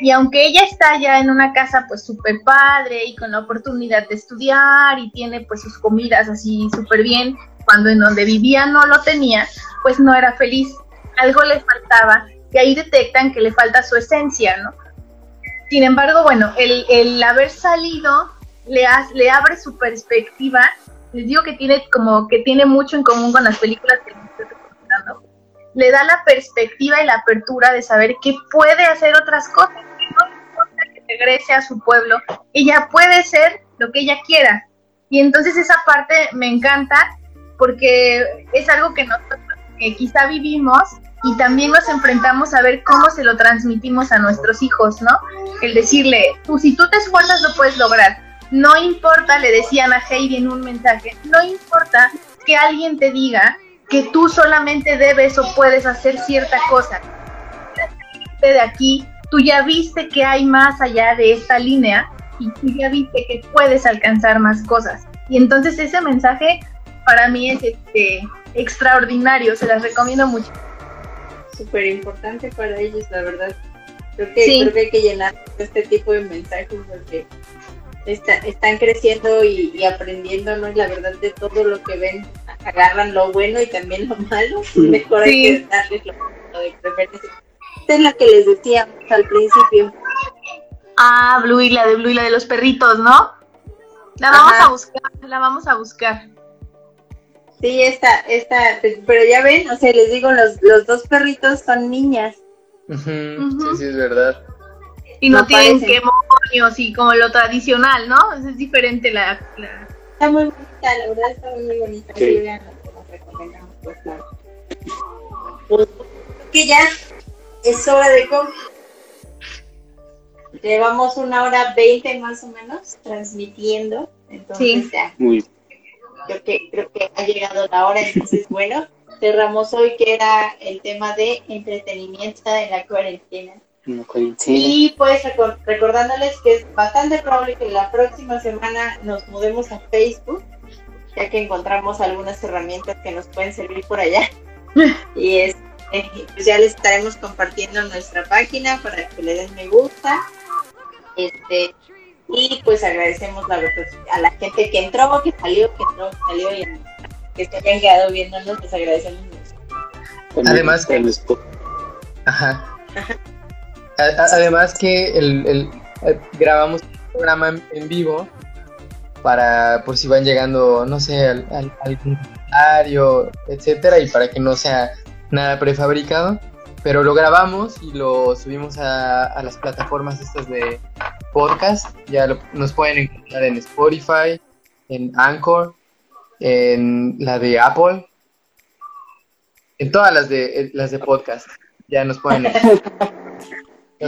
S3: Y aunque ella está ya en una casa pues súper padre y con la oportunidad de estudiar y tiene pues sus comidas así súper bien, cuando en donde vivía no lo tenía, pues no era feliz. Algo le faltaba y ahí detectan que le falta su esencia, ¿no? Sin embargo, bueno, el, el haber salido le, le abre su perspectiva. Les digo que tiene como que tiene mucho en común con las películas que. Le da la perspectiva y la apertura de saber que puede hacer otras cosas, que no importa que regrese a su pueblo, ella puede ser lo que ella quiera. Y entonces esa parte me encanta porque es algo que nosotros que quizá vivimos y también nos enfrentamos a ver cómo se lo transmitimos a nuestros hijos, ¿no? El decirle, tú si tú te esfuerzas lo puedes lograr. No importa, le decían a Heidi en un mensaje, no importa que alguien te diga que tú solamente debes o puedes hacer cierta cosa. De aquí, tú ya viste que hay más allá de esta línea y tú ya viste que puedes alcanzar más cosas. Y entonces ese mensaje para mí es este, extraordinario, se las recomiendo mucho.
S4: Súper importante para ellos, la verdad. Creo que, creo que hay que llenar este tipo de mensajes porque están creciendo y, aprendiendo, ¿no? la verdad de todo lo que ven, agarran lo bueno y también lo malo. Mejor hay que darles lo, de preferencia. Esta es la que les decía al principio.
S3: Ah, Blue y la de Blue y la de los perritos, ¿no? La vamos a buscar, la vamos a buscar.
S4: Sí, esta, esta, pero ya ven, o sea, les digo, los, los dos perritos son niñas.
S1: Sí, sí, es verdad.
S3: Y no, tienen demonios y como lo tradicional, ¿no? Es diferente la,
S4: Está muy bonita, la verdad está muy bonita. Sí. pues claro. Pues, que ya es hora de comer. Llevamos una hora veinte más o menos transmitiendo. Entonces ya. Muy creo que, creo que ha llegado la hora, entonces bueno, cerramos hoy que era el tema de entretenimiento en la cuarentena. Y pues recordándoles que es bastante probable que la próxima semana nos mudemos a Facebook, ya que encontramos algunas herramientas que nos pueden servir por allá. y es, pues ya les estaremos compartiendo nuestra página para que le den me gusta. Este, y pues agradecemos la a la gente que entró, que salió, que entró, que salió y que se hayan quedado viéndonos, les agradecemos mucho.
S1: Además que... Ajá. Ajá. Además que el, eh, grabamos un programa en, vivo para por si van llegando, no sé, al, al, comentario, etcétera, y para que no sea nada prefabricado. Pero lo grabamos y lo subimos a, las plataformas estas de podcast. Ya nos pueden encontrar en Spotify, en Anchor, en la de Apple, en todas las de las de podcast. Ya nos pueden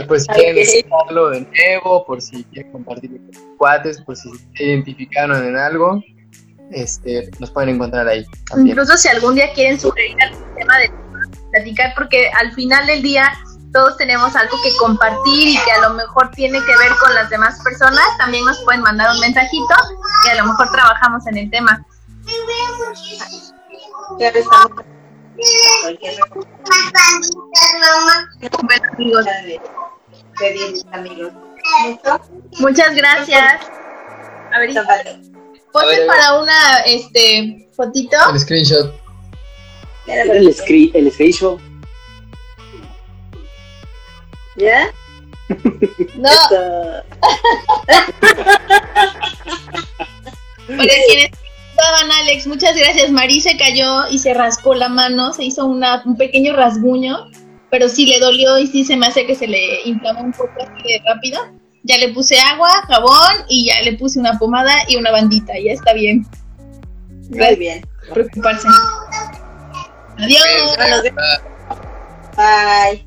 S1: Pues si quieren escucharlo de nuevo, por si quieren compartir con cuates, por si se identificaron en algo, este, nos pueden encontrar ahí.
S3: Incluso si algún día quieren sugerir algún tema de platicar, porque al final del día todos tenemos algo que compartir y que a lo mejor tiene que ver con las demás personas, también nos pueden mandar un mensajito y a lo mejor trabajamos en el tema.
S4: Claro, estamos
S3: Bueno, amigos,
S4: pedir amigos.
S3: muchas gracias. A ver, posen para una este fotito.
S1: El screenshot.
S2: El, screen, el screenshot.
S4: ¿Ya?
S3: No, para quienes estaban, Alex, muchas gracias. Marí se cayó y se rascó la mano, se hizo una, un pequeño rasguño, pero sí le dolió y sí se me hace que se le inflamó un poco así de rápido. Ya le puse agua, jabón y ya le puse una pomada y una bandita. Ya está bien.
S4: Muy bien.
S3: No preocuparse. Adiós.
S4: Bye.